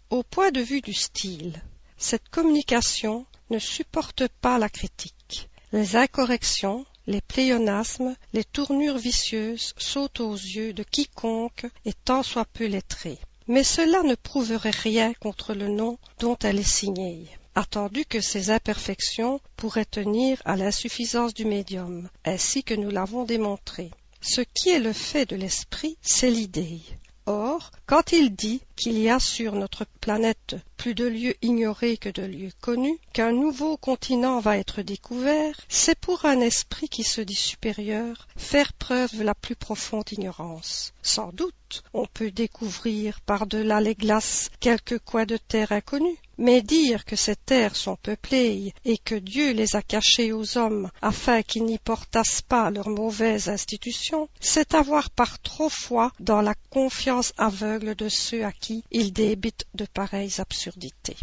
Au point de vue du style, cette communication ne supporte pas la critique. Les incorrections, les pléonasmes, les tournures vicieuses sautent aux yeux de quiconque est tant soit peu lettré. Mais cela ne prouverait rien contre le nom dont elle est signée attendu que ces imperfections pourraient tenir à l'insuffisance du médium, ainsi que nous l'avons démontré. Ce qui est le fait de l'esprit, c'est l'idée. Or, quand il dit qu'il y a sur notre planète plus de lieux ignorés que de lieux connus, qu'un nouveau continent va être découvert, c'est pour un esprit qui se dit supérieur faire preuve de la plus profonde ignorance. Sans doute, on peut découvrir par-delà les glaces quelques coins de terre inconnus, mais dire que ces terres sont peuplées et que Dieu les a cachées aux hommes afin qu'ils n'y portassent pas leurs mauvaises institutions, c'est avoir par trop foi dans la confiance aveugle de ceux à qui il débite de pareilles absurdités.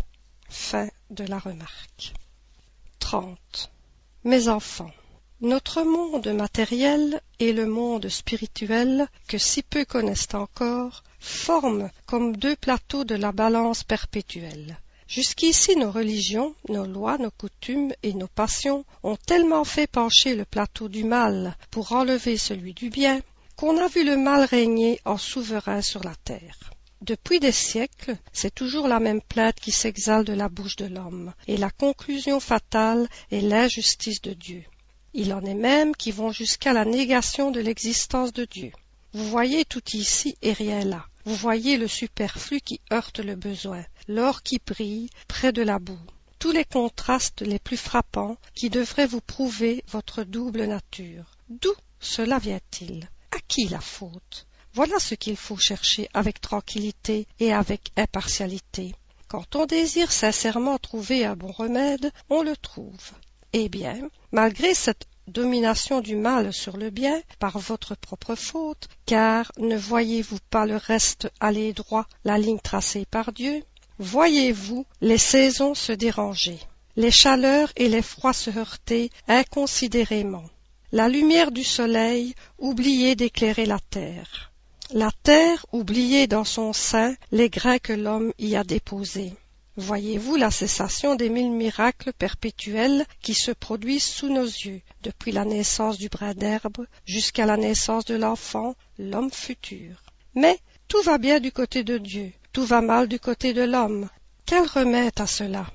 Fin de la remarque. 30. Mes enfants, notre monde matériel et le monde spirituel, que si peu connaissent encore, forment comme deux plateaux de la balance perpétuelle. Jusqu'ici nos religions, nos lois, nos coutumes et nos passions ont tellement fait pencher le plateau du mal pour enlever celui du bien, qu'on a vu le mal régner en souverain sur la terre. Depuis des siècles, c'est toujours la même plainte qui s'exhale de la bouche de l'homme, et la conclusion fatale est l'injustice de Dieu. Il en est même qui vont jusqu'à la négation de l'existence de Dieu. Vous voyez tout ici et rien là. Vous voyez le superflu qui heurte le besoin, l'or qui brille près de la boue. tous les contrastes les plus frappants qui devraient vous prouver votre double nature. D'où cela vient-il? À qui la faute? Voilà ce qu'il faut chercher avec tranquillité et avec impartialité. Quand on désire sincèrement trouver un bon remède, on le trouve. Eh bien, malgré cette domination du mal sur le bien par votre propre faute, car ne voyez-vous pas le reste aller droit, la ligne tracée par Dieu? Voyez-vous les saisons se déranger, les chaleurs et les froids se heurter inconsidérément, la lumière du soleil oublier d'éclairer la terre, la terre oublier dans son sein les grains que l'homme y a déposés. Voyez-vous la cessation des mille miracles perpétuels qui se produisent sous nos yeux, depuis la naissance du brin d'herbe jusqu'à la naissance de l'enfant, l'homme futur. Mais tout va bien du côté de Dieu, tout va mal du côté de l'homme. Quel remède à cela?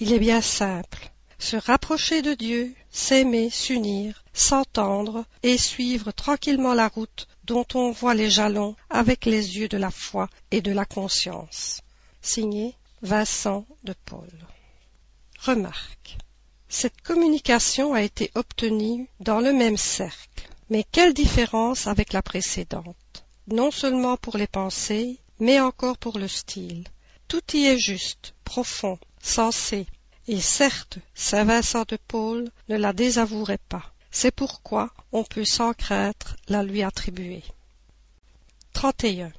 Il est bien simple. Se rapprocher de Dieu, s'aimer, s'unir, s'entendre et suivre tranquillement la route dont on voit les jalons avec les yeux de la foi et de la conscience. Signé Vincent de Paul. Remarque. Cette communication a été obtenue dans le même cercle, mais quelle différence avec la précédente, non seulement pour les pensées, mais encore pour le style. Tout y est juste, profond, sensé, et certes, Saint Vincent de Paul ne la désavouerait pas. C'est pourquoi on peut sans crainte la lui attribuer. 31.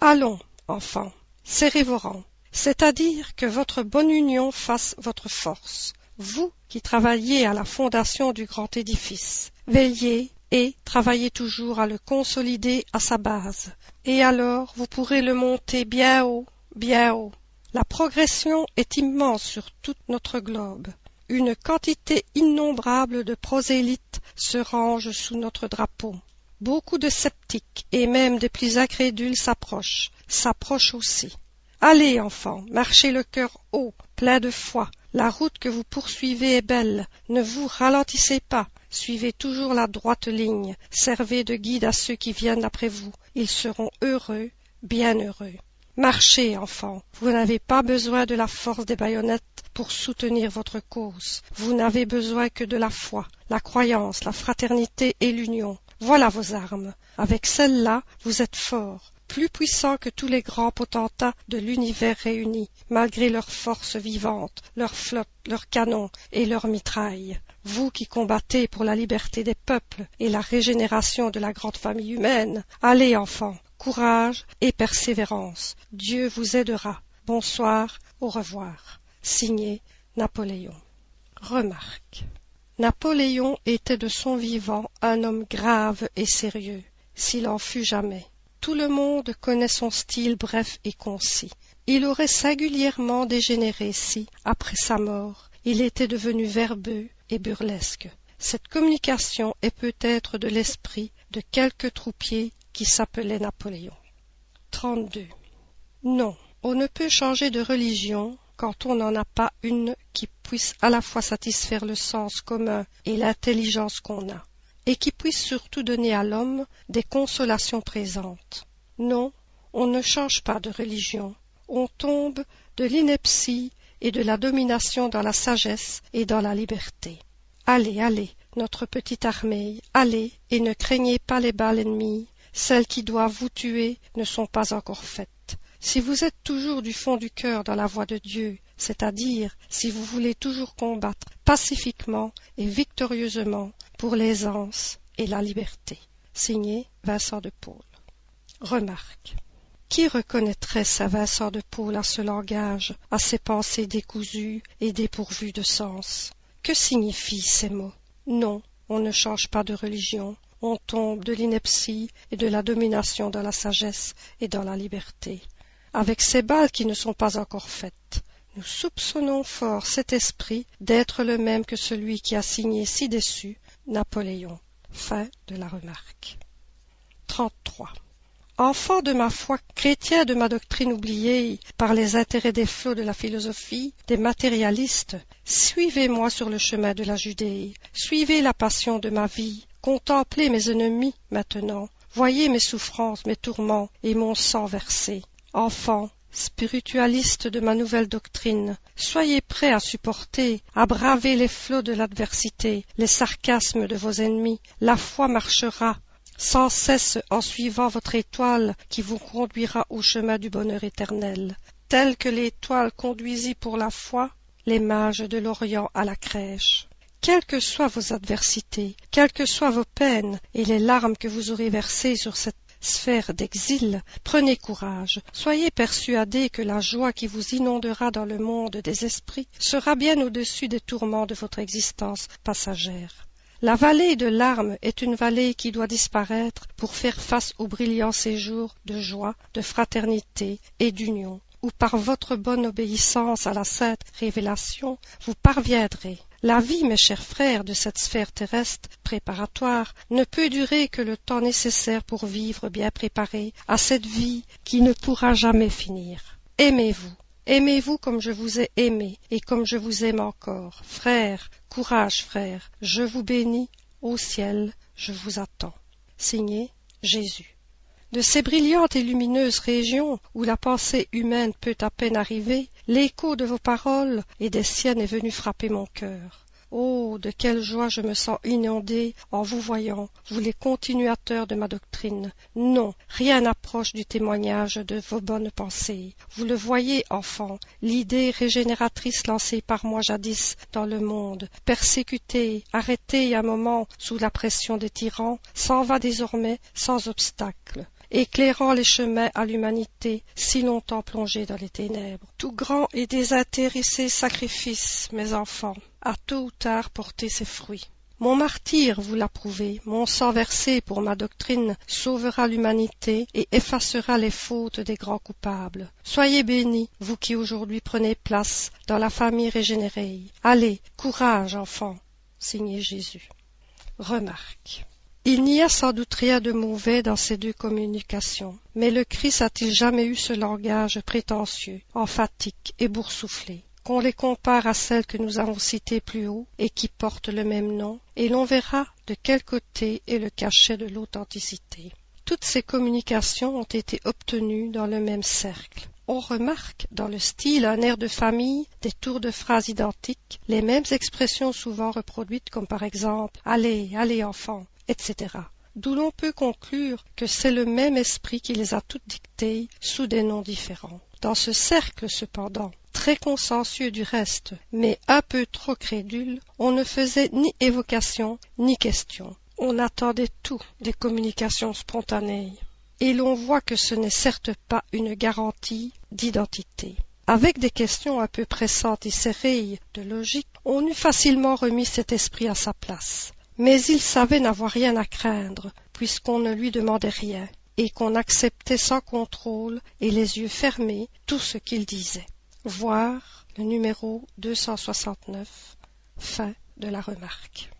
Allons, enfants, serrez vos rangs c'est-à-dire que votre bonne union fasse votre force, vous qui travaillez à la fondation du grand édifice. Veillez et travaillez toujours à le consolider à sa base, et alors vous pourrez le monter bien haut, bien haut. La progression est immense sur tout notre globe. Une quantité innombrable de prosélytes se rangent sous notre drapeau. Beaucoup de sceptiques et même des plus incrédules s'approchent, s'approchent aussi. Allez, enfants, marchez le cœur haut, plein de foi. La route que vous poursuivez est belle. Ne vous ralentissez pas. Suivez toujours la droite ligne. Servez de guide à ceux qui viennent après vous. Ils seront heureux, bien heureux. Marchez, enfants. Vous n'avez pas besoin de la force des baïonnettes pour soutenir votre cause. Vous n'avez besoin que de la foi, la croyance, la fraternité et l'union. Voilà vos armes. Avec celles-là, vous êtes forts plus puissants que tous les grands potentats de l'univers réunis, malgré leurs forces vivantes, leurs flottes, leurs canons et leurs mitrailles. Vous qui combattez pour la liberté des peuples et la régénération de la grande famille humaine, allez, enfants, courage et persévérance. Dieu vous aidera. Bonsoir, au revoir. Signé Napoléon. Remarque. Napoléon était de son vivant un homme grave et sérieux, s'il en fut jamais. Tout le monde connaît son style bref et concis. Il aurait singulièrement dégénéré si, après sa mort, il était devenu verbeux et burlesque. Cette communication est peut-être de l'esprit de quelque troupier s'appelait Napoléon. 32. Non, on ne peut changer de religion quand on n'en a pas une qui puisse à la fois satisfaire le sens commun et l'intelligence qu'on a et qui puisse surtout donner à l'homme des consolations présentes. Non, on ne change pas de religion, on tombe de l'ineptie et de la domination dans la sagesse et dans la liberté. Allez, allez, notre petite armée, allez, et ne craignez pas les balles ennemies, celles qui doivent vous tuer ne sont pas encore faites. Si vous êtes toujours du fond du cœur dans la voie de Dieu, c'est-à-dire si vous voulez toujours combattre pacifiquement et victorieusement pour l'aisance et la liberté. Signé Vincent de Paul. Remarque. Qui reconnaîtrait sa Vincent de Paul à ce langage, à ces pensées décousues et dépourvues de sens? Que signifient ces mots? Non, on ne change pas de religion, on tombe de l'ineptie et de la domination dans la sagesse et dans la liberté. Avec ces balles qui ne sont pas encore faites, nous soupçonnons fort cet esprit d'être le même que celui qui a signé ci-dessus Napoléon. Fin de la remarque. 33. Enfant de ma foi, chrétien de ma doctrine oubliée par les intérêts des flots de la philosophie, des matérialistes, suivez-moi sur le chemin de la Judée, suivez la passion de ma vie, contemplez mes ennemis maintenant, voyez mes souffrances, mes tourments et mon sang versé. Enfants, spiritualistes de ma nouvelle doctrine, soyez prêts à supporter, à braver les flots de l'adversité, les sarcasmes de vos ennemis. La foi marchera sans cesse en suivant votre étoile qui vous conduira au chemin du bonheur éternel. Telle que l'étoile conduisit pour la foi les mages de l'Orient à la crèche quelles que soient vos adversités, quelles que soient vos peines et les larmes que vous aurez versées sur cette sphère d'exil, prenez courage, soyez persuadés que la joie qui vous inondera dans le monde des esprits sera bien au-dessus des tourments de votre existence passagère. La vallée de larmes est une vallée qui doit disparaître pour faire face au brillant séjour de joie, de fraternité et d'union, où par votre bonne obéissance à la sainte révélation vous parviendrez la vie, mes chers frères, de cette sphère terrestre préparatoire ne peut durer que le temps nécessaire pour vivre bien préparé à cette vie qui ne pourra jamais finir. Aimez-vous, aimez-vous comme je vous ai aimé et comme je vous aime encore. Frères, courage, frères, je vous bénis, au ciel, je vous attends. Signé Jésus. De ces brillantes et lumineuses régions où la pensée humaine peut à peine arriver, l'écho de vos paroles et des siennes est venu frapper mon cœur. Oh, de quelle joie je me sens inondé en vous voyant, vous les continuateurs de ma doctrine. Non, rien n'approche du témoignage de vos bonnes pensées. Vous le voyez, enfants, l'idée régénératrice lancée par moi jadis dans le monde, persécutée, arrêtée un moment sous la pression des tyrans, s'en va désormais sans obstacle éclairant les chemins à l'humanité si longtemps plongée dans les ténèbres. Tout grand et désintéressé sacrifice, mes enfants, a tôt ou tard porté ses fruits. Mon martyr, vous l'approuvez, mon sang versé pour ma doctrine sauvera l'humanité et effacera les fautes des grands coupables. Soyez bénis, vous qui aujourd'hui prenez place dans la famille régénérée. Allez, courage, enfants. Signé Jésus. Remarque. Il n'y a sans doute rien de mauvais dans ces deux communications, mais le Christ a-t-il jamais eu ce langage prétentieux, emphatique et boursouflé? Qu'on les compare à celles que nous avons citées plus haut et qui portent le même nom, et l'on verra de quel côté est le cachet de l'authenticité. Toutes ces communications ont été obtenues dans le même cercle. On remarque dans le style un air de famille, des tours de phrases identiques, les mêmes expressions souvent reproduites comme par exemple Allez, allez enfants, etc. D'où l'on peut conclure que c'est le même esprit qui les a toutes dictées sous des noms différents. Dans ce cercle, cependant, très consensueux du reste, mais un peu trop crédule, on ne faisait ni évocation ni question. On attendait tout des communications spontanées. Et l'on voit que ce n'est certes pas une garantie d'identité. Avec des questions un peu pressantes et serrées de logique, on eût facilement remis cet esprit à sa place mais il savait n'avoir rien à craindre puisqu'on ne lui demandait rien et qu'on acceptait sans contrôle et les yeux fermés tout ce qu'il disait. Voir le numéro 269 fin de la remarque.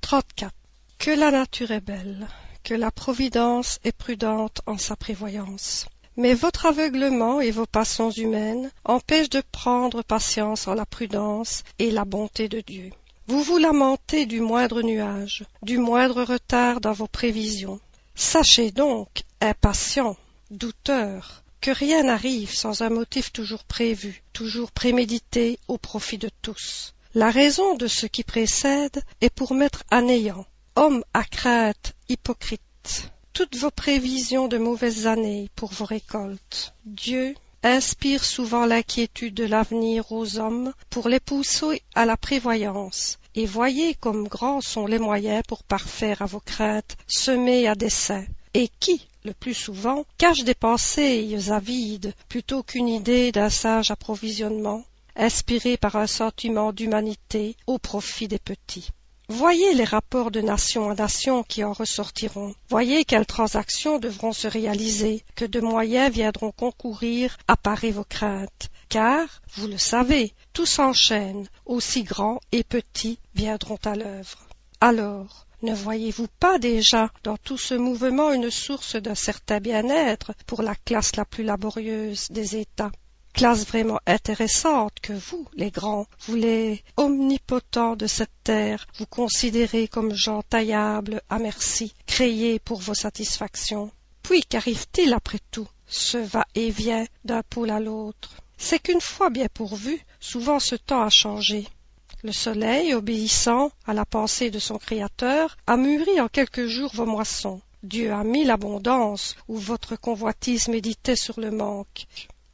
34 que la nature est belle que la providence est prudente en sa prévoyance. Mais votre aveuglement et vos passions humaines empêchent de prendre patience en la prudence et la bonté de Dieu. Vous vous lamentez du moindre nuage, du moindre retard dans vos prévisions. Sachez donc, impatient, douteur, que rien n'arrive sans un motif toujours prévu, toujours prémédité au profit de tous. La raison de ce qui précède est pour mettre à néant, homme à crainte, hypocrite, toutes vos prévisions de mauvaises années pour vos récoltes. Dieu, inspire souvent l'inquiétude de l'avenir aux hommes pour les pousser à la prévoyance, et voyez comme grands sont les moyens pour parfaire à vos craintes semées à dessein, et qui, le plus souvent, cache des pensées avides plutôt qu'une idée d'un sage approvisionnement, inspiré par un sentiment d'humanité au profit des petits. Voyez les rapports de nation à nation qui en ressortiront. Voyez quelles transactions devront se réaliser, que de moyens viendront concourir à parer vos craintes. Car, vous le savez, tout s'enchaîne, aussi grands et petits viendront à l'œuvre. Alors, ne voyez-vous pas déjà dans tout ce mouvement une source d'un certain bien-être pour la classe la plus laborieuse des États? Classe vraiment intéressante que vous, les grands, vous les omnipotents de cette terre, vous considérez comme gens taillables à merci, créés pour vos satisfactions. Puis qu'arrive-t-il après tout? Ce va-et-vient d'un pôle à l'autre. C'est qu'une fois bien pourvu, souvent ce temps a changé. Le soleil, obéissant à la pensée de son Créateur, a mûri en quelques jours vos moissons. Dieu a mis l'abondance où votre convoitise méditait sur le manque.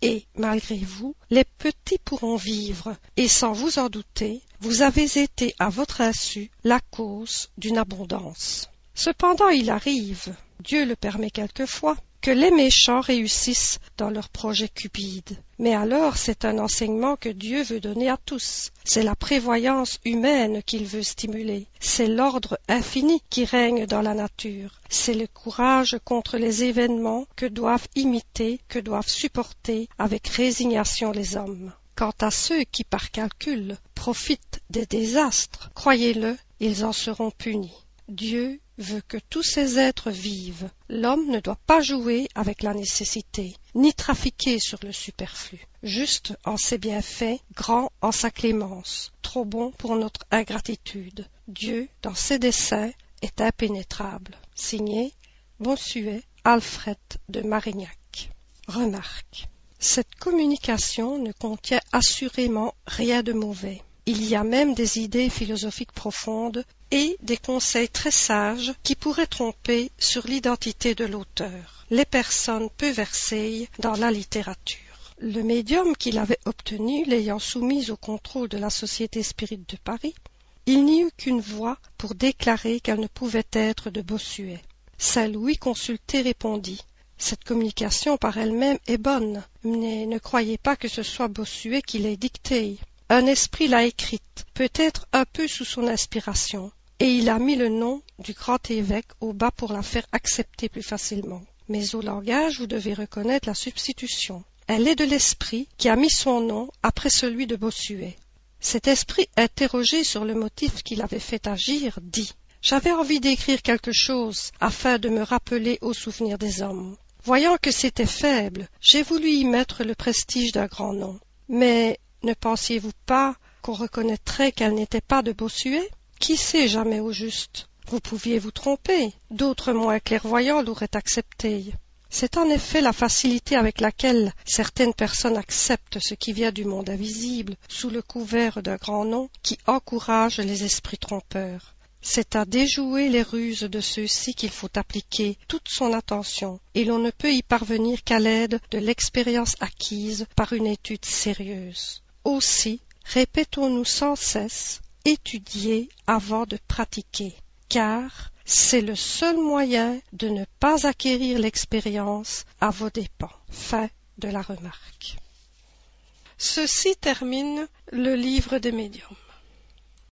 Et, malgré vous, les petits pourront vivre, et sans vous en douter, vous avez été à votre insu la cause d'une abondance. Cependant il arrive, Dieu le permet quelquefois, que les méchants réussissent dans leurs projets cupides. Mais alors c'est un enseignement que Dieu veut donner à tous. C'est la prévoyance humaine qu'il veut stimuler. C'est l'ordre infini qui règne dans la nature. C'est le courage contre les événements que doivent imiter, que doivent supporter avec résignation les hommes. Quant à ceux qui, par calcul, profitent des désastres, croyez-le, ils en seront punis. Dieu veut que tous ces êtres vivent. L'homme ne doit pas jouer avec la nécessité, ni trafiquer sur le superflu. Juste en ses bienfaits, grand en sa clémence, trop bon pour notre ingratitude. Dieu, dans ses desseins, est impénétrable. Signé Bossuet Alfred de Marignac. Remarque. Cette communication ne contient assurément rien de mauvais. Il y a même des idées philosophiques profondes et des conseils très sages qui pourraient tromper sur l'identité de l'auteur. Les personnes peu versées dans la littérature. Le médium qu'il avait obtenu l'ayant soumise au contrôle de la Société Spirit de Paris, il n'y eut qu'une voix pour déclarer qu'elle ne pouvait être de Bossuet. Saint Louis consulté répondit Cette communication par elle-même est bonne, mais ne croyez pas que ce soit Bossuet qui l'ait dictée. Un esprit l'a écrite, peut-être un peu sous son inspiration, et il a mis le nom du grand évêque au bas pour la faire accepter plus facilement. Mais au langage, vous devez reconnaître la substitution. Elle est de l'esprit qui a mis son nom après celui de Bossuet. Cet esprit, interrogé sur le motif qui l'avait fait agir, dit J'avais envie d'écrire quelque chose afin de me rappeler au souvenir des hommes. Voyant que c'était faible, j'ai voulu y mettre le prestige d'un grand nom. Mais ne pensiez-vous pas qu'on reconnaîtrait qu'elle n'était pas de Bossuet? Qui sait jamais au juste Vous pouviez vous tromper, d'autres moins clairvoyants l'auraient accepté. C'est en effet la facilité avec laquelle certaines personnes acceptent ce qui vient du monde invisible sous le couvert d'un grand nom qui encourage les esprits trompeurs. C'est à déjouer les ruses de ceux-ci qu'il faut appliquer toute son attention, et l'on ne peut y parvenir qu'à l'aide de l'expérience acquise par une étude sérieuse. Aussi, répétons-nous sans cesse, étudier avant de pratiquer, car c'est le seul moyen de ne pas acquérir l'expérience à vos dépens. Fin de la remarque. Ceci termine le livre des médiums.